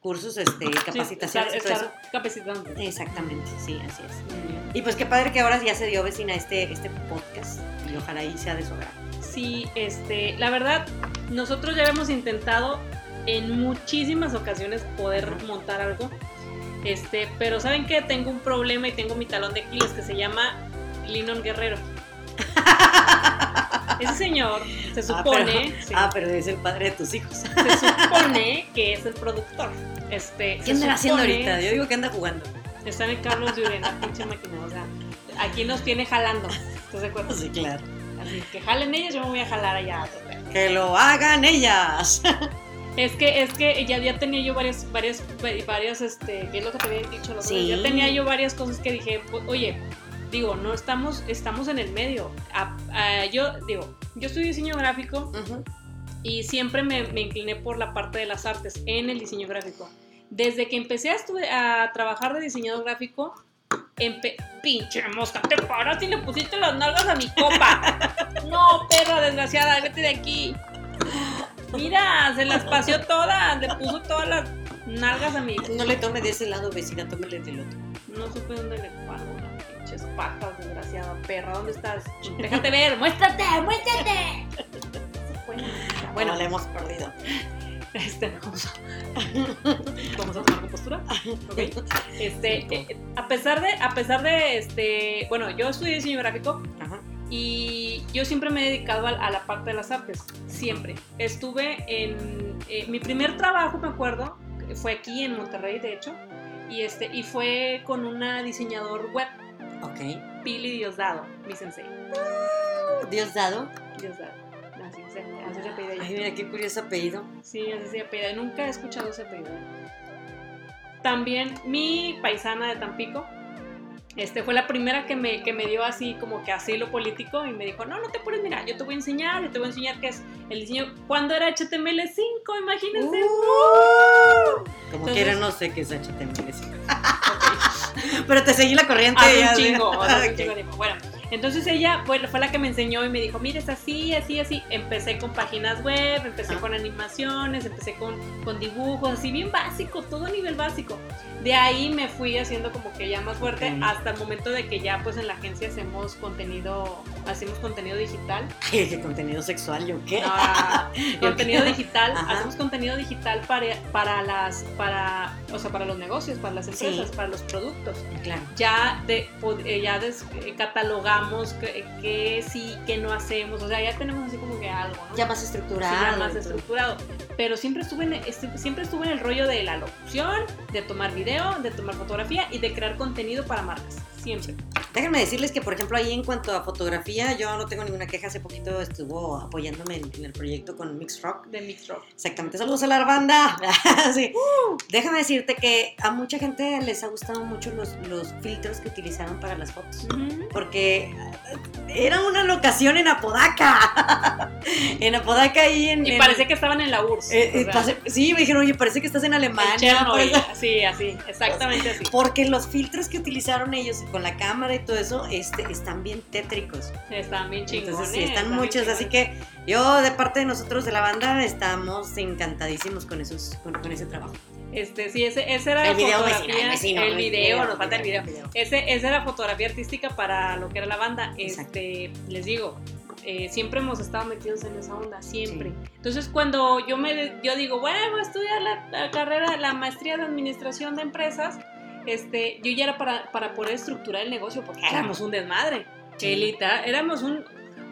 cursos, este, Sí, capacitaciones estar, eso. estar capacitando. Exactamente, sí, así es. Y pues qué padre que ahora ya se dio vecina este, este podcast y ojalá ahí sea de su agrado. Sí, este, la verdad, nosotros ya hemos intentado en muchísimas ocasiones poder Ajá. montar algo. Este, pero ¿saben qué? Tengo un problema y tengo mi talón de Aquiles que se llama Linon Guerrero. Ese señor se supone, ah, pero, sí, ah, pero es el padre de tus hijos. se supone que es el productor. Este, ¿Qué andan haciendo ahorita? Yo digo que anda jugando. Está en el Carlos de Urena, pinche máquina. O sea, aquí nos tiene jalando. ¿Estás de acuerdo? Sí, claro. Así que jalen ellas, yo me voy a jalar allá. Que lo hagan ellas. Es que, es que ya, ya tenía yo varias, varias, varias, este, ¿qué es lo que te había dicho? Sí. Ya tenía yo varias cosas que dije, oye, digo, no estamos, estamos en el medio. A- a- yo, digo, yo estudio diseño gráfico y siempre me, me incliné por la parte de las artes en el diseño gráfico. Desde que empecé a, a trabajar de diseñador gráfico, empe pinche mosca, te paras y le pusiste las nalgas a mi copa. No, perra desgraciada, vete de aquí. Mira, se las paseó todas, le puso todas las nalgas a mi. No le tome de ese lado, vecina, tómele del otro. No supe dónde le paro las pinches patas, desgraciada perra. ¿Dónde estás? Déjate ver, muéstrate, muéstrate. Bueno, Bueno, la hemos perdido. Este, vamos a, vamos a tomar compostura. Ok. Este, eh, a pesar de, a pesar de, este, bueno, yo estudié diseño gráfico Ajá. Y yo siempre me he dedicado a, a la parte de las artes, siempre. Estuve en, eh, mi primer trabajo, me acuerdo, fue aquí en Monterrey, de hecho, y este, y fue con una diseñador web, Ok. Pili Diosdado, mi sensei. Dios dado. Diosdado, así se, así se apellida. Ay, mira qué curioso apellido. Sí, así se apellida. Nunca he escuchado ese apellido. También mi paisana de Tampico. Este fue la primera que me, que me dio así como que asilo político y me dijo, no, no te puedes mirar, yo te voy a enseñar, yo te voy a enseñar qué es el diseño. ¿Cuándo era HTML5? Imagínense. Uh. Como quiera, no sé qué es HTML. Ok. Pero te seguí la corriente. Hace un chingo, hace un Ok. chingo de tiempo. Bueno, entonces ella fue, fue la que me enseñó y me dijo, mira, es así, así, así. Empecé con páginas web, empecé Ah. con animaciones, empecé con, con dibujos, así bien básico, todo a nivel básico. De ahí me fui haciendo como que ya más fuerte hasta el momento de que ya pues en la agencia hacemos contenido hacemos contenido digital. ¿Qué contenido sexual? ¿Yo qué? Ah, contenido digital, Ajá. hacemos contenido digital para, para las, para, o sea, para los negocios, para las empresas, Sí. para los productos. Claro. Ya, de, eh, ya des- eh, catalogamos qué qué sí, qué no hacemos, o sea, ya tenemos así como que algo, ¿no? Ya más Sí, estructurado. ya más estructurado. Pero siempre estuve, en, estu- siempre estuve en el rollo de la locución, de tomar video, de tomar fotografía y de crear contenido para marcas. Siempre. Déjenme decirles que, por ejemplo, ahí en cuanto a fotografía, yo no tengo ninguna queja. Hace poquito estuvo apoyándome en, en el proyecto con Mix Rock. De Mix Rock. Exactamente, saludos a la banda. Sí. Uh. Déjame decirte que a mucha gente les ha gustado mucho los, los filtros que utilizaron para las fotos. Porque era una locación en Apodaca. en Apodaca ahí en... Y en- parecía que estaban en la URSS. eh, eh, sí, me dijeron, oye, parece que estás en en Alemania. Chernobyl. parece- Sí, así, exactamente así. Porque los filtros que utilizaron ellos con la cámara y todo eso este, están bien tétricos. Están bien chingones. Entonces sí, están muchos, así que yo de parte de nosotros de la banda estamos encantadísimos con, esos, con, con ese trabajo. Este, sí, ese, ese era El la video fotografía. vecino, el vecino, el el video, video, nos falta el video. video. Ese, esa era fotografía artística para lo que era la banda. Exacto. Este, les digo, eh, siempre hemos estado metidos en esa onda, siempre. Sí. Entonces, cuando yo me yo digo, bueno, voy a estudiar la, la carrera, la maestría de administración de empresas, este, yo ya era para, para poder estructurar el negocio, porque éramos un desmadre. Literal, éramos un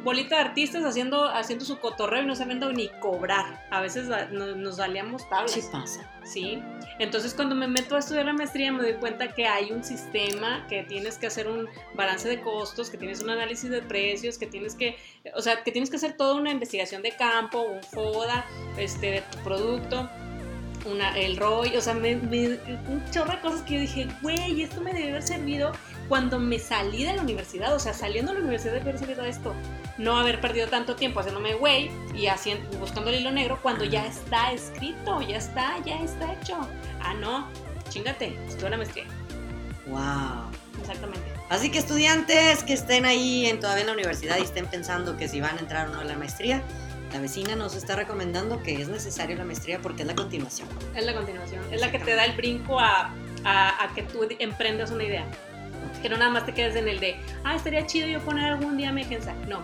bolita de artistas haciendo, haciendo su cotorreo y no sabiendo ni cobrar. A veces da- no- nos salíamos tablas. Sí pasa. Sí, entonces cuando me meto a estudiar la maestría me doy cuenta que hay un sistema, que tienes que hacer un balance de costos, que tienes un análisis de precios, que tienes que, o sea, que tienes que hacer toda una investigación de campo, un FODA, este, de tu producto, una, el ROI, o sea, me, me- un chorro de cosas que yo dije, güey, esto me debe haber servido cuando me salí de la universidad, o sea, saliendo de la universidad debe haber servido esto, no haber perdido tanto tiempo haciéndome güey y haciendo, buscando el hilo negro cuando ya está escrito, ya está, ya está hecho. Ah, no, chingate, estuve la maestría, Wow. exactamente. Así que estudiantes que estén ahí en, todavía en la universidad y estén pensando que si van a entrar o no a la maestría, la vecina nos está recomendando que es necesario la maestría porque es la continuación. Es la continuación, es la que te da el brinco a, a- a que tú emprendas una idea. Que no nada más te quedes en el de, ah, estaría chido yo poner algún día mi agencia. No,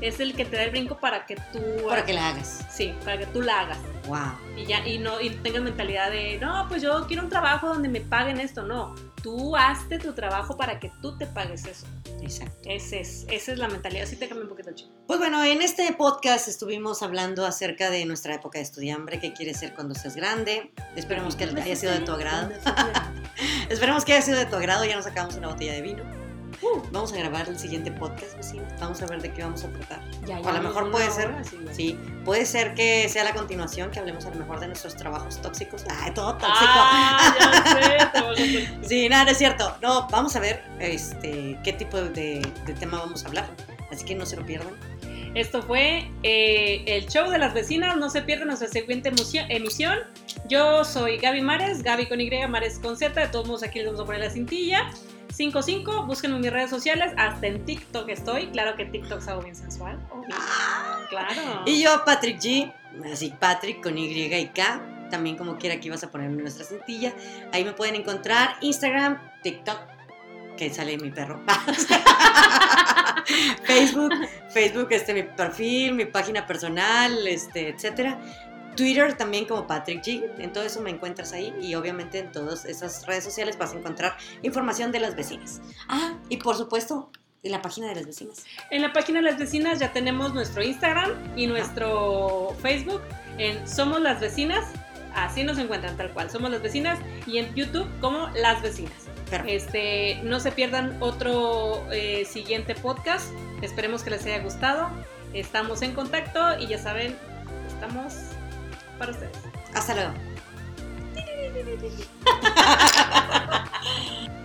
es el que te da el brinco para que tú... Para que la hagas. Sí, para que tú la hagas. Wow. Y ya, y no, y tengas mentalidad de, no, pues yo quiero un trabajo donde me paguen esto. No, tú hazte tu trabajo para que tú te pagues eso. Exacto. Ese es, esa es la mentalidad. Así te cambia un poquito el chip. Pues bueno, en este podcast estuvimos hablando acerca de nuestra época de estudiambre, qué quieres ser cuando seas grande. Esperemos que haya sido de tu agrado. Esperemos que haya sido de tu agrado. Ya nos sacamos una botella de vino. Uh, Vamos a grabar el siguiente podcast, vecina. Vamos a ver de qué vamos a tratar. ya, O a lo mejor puede ser- hora, sí, ya. Sí, puede ser que sea la continuación, que hablemos a lo mejor de nuestros trabajos tóxicos. Ay, todo tóxico. Ah, ya sé, Sí, nada, no es cierto. No, vamos a ver este, qué tipo de, de tema vamos a hablar. Así que no se lo pierdan. Esto fue eh, el show de las vecinas. No se pierdan nuestra siguiente emisión. Yo soy Gaby Mares, Gaby con Y, Mares con Z. De todos modos, aquí les vamos a poner la cintilla. 55, búsquenme en mis redes sociales. Hasta en TikTok estoy. Claro que TikTok es algo bien sensual. obvio. Claro. Y yo, Patrick G, así Patrick con Y y K. También como quiera aquí vas a poner nuestra cintilla. Ahí me pueden encontrar Instagram, TikTok, que sale mi perro. Facebook, Facebook, este mi perfil, mi página personal, este, etcétera. Twitter también como Patrick G. En todo eso me encuentras ahí y obviamente en todas esas redes sociales vas a encontrar información de las vecinas. Ah, y por supuesto, en la página de las vecinas. En la página de las vecinas ya tenemos nuestro Instagram y nuestro Facebook en Somos las Vecinas. Así nos encuentran tal cual, Somos las Vecinas y en YouTube como Las Vecinas. Perfecto. Este, no se pierdan otro eh, siguiente podcast. Esperemos que les haya gustado. Estamos en contacto y ya saben, estamos para ustedes. Hasta luego.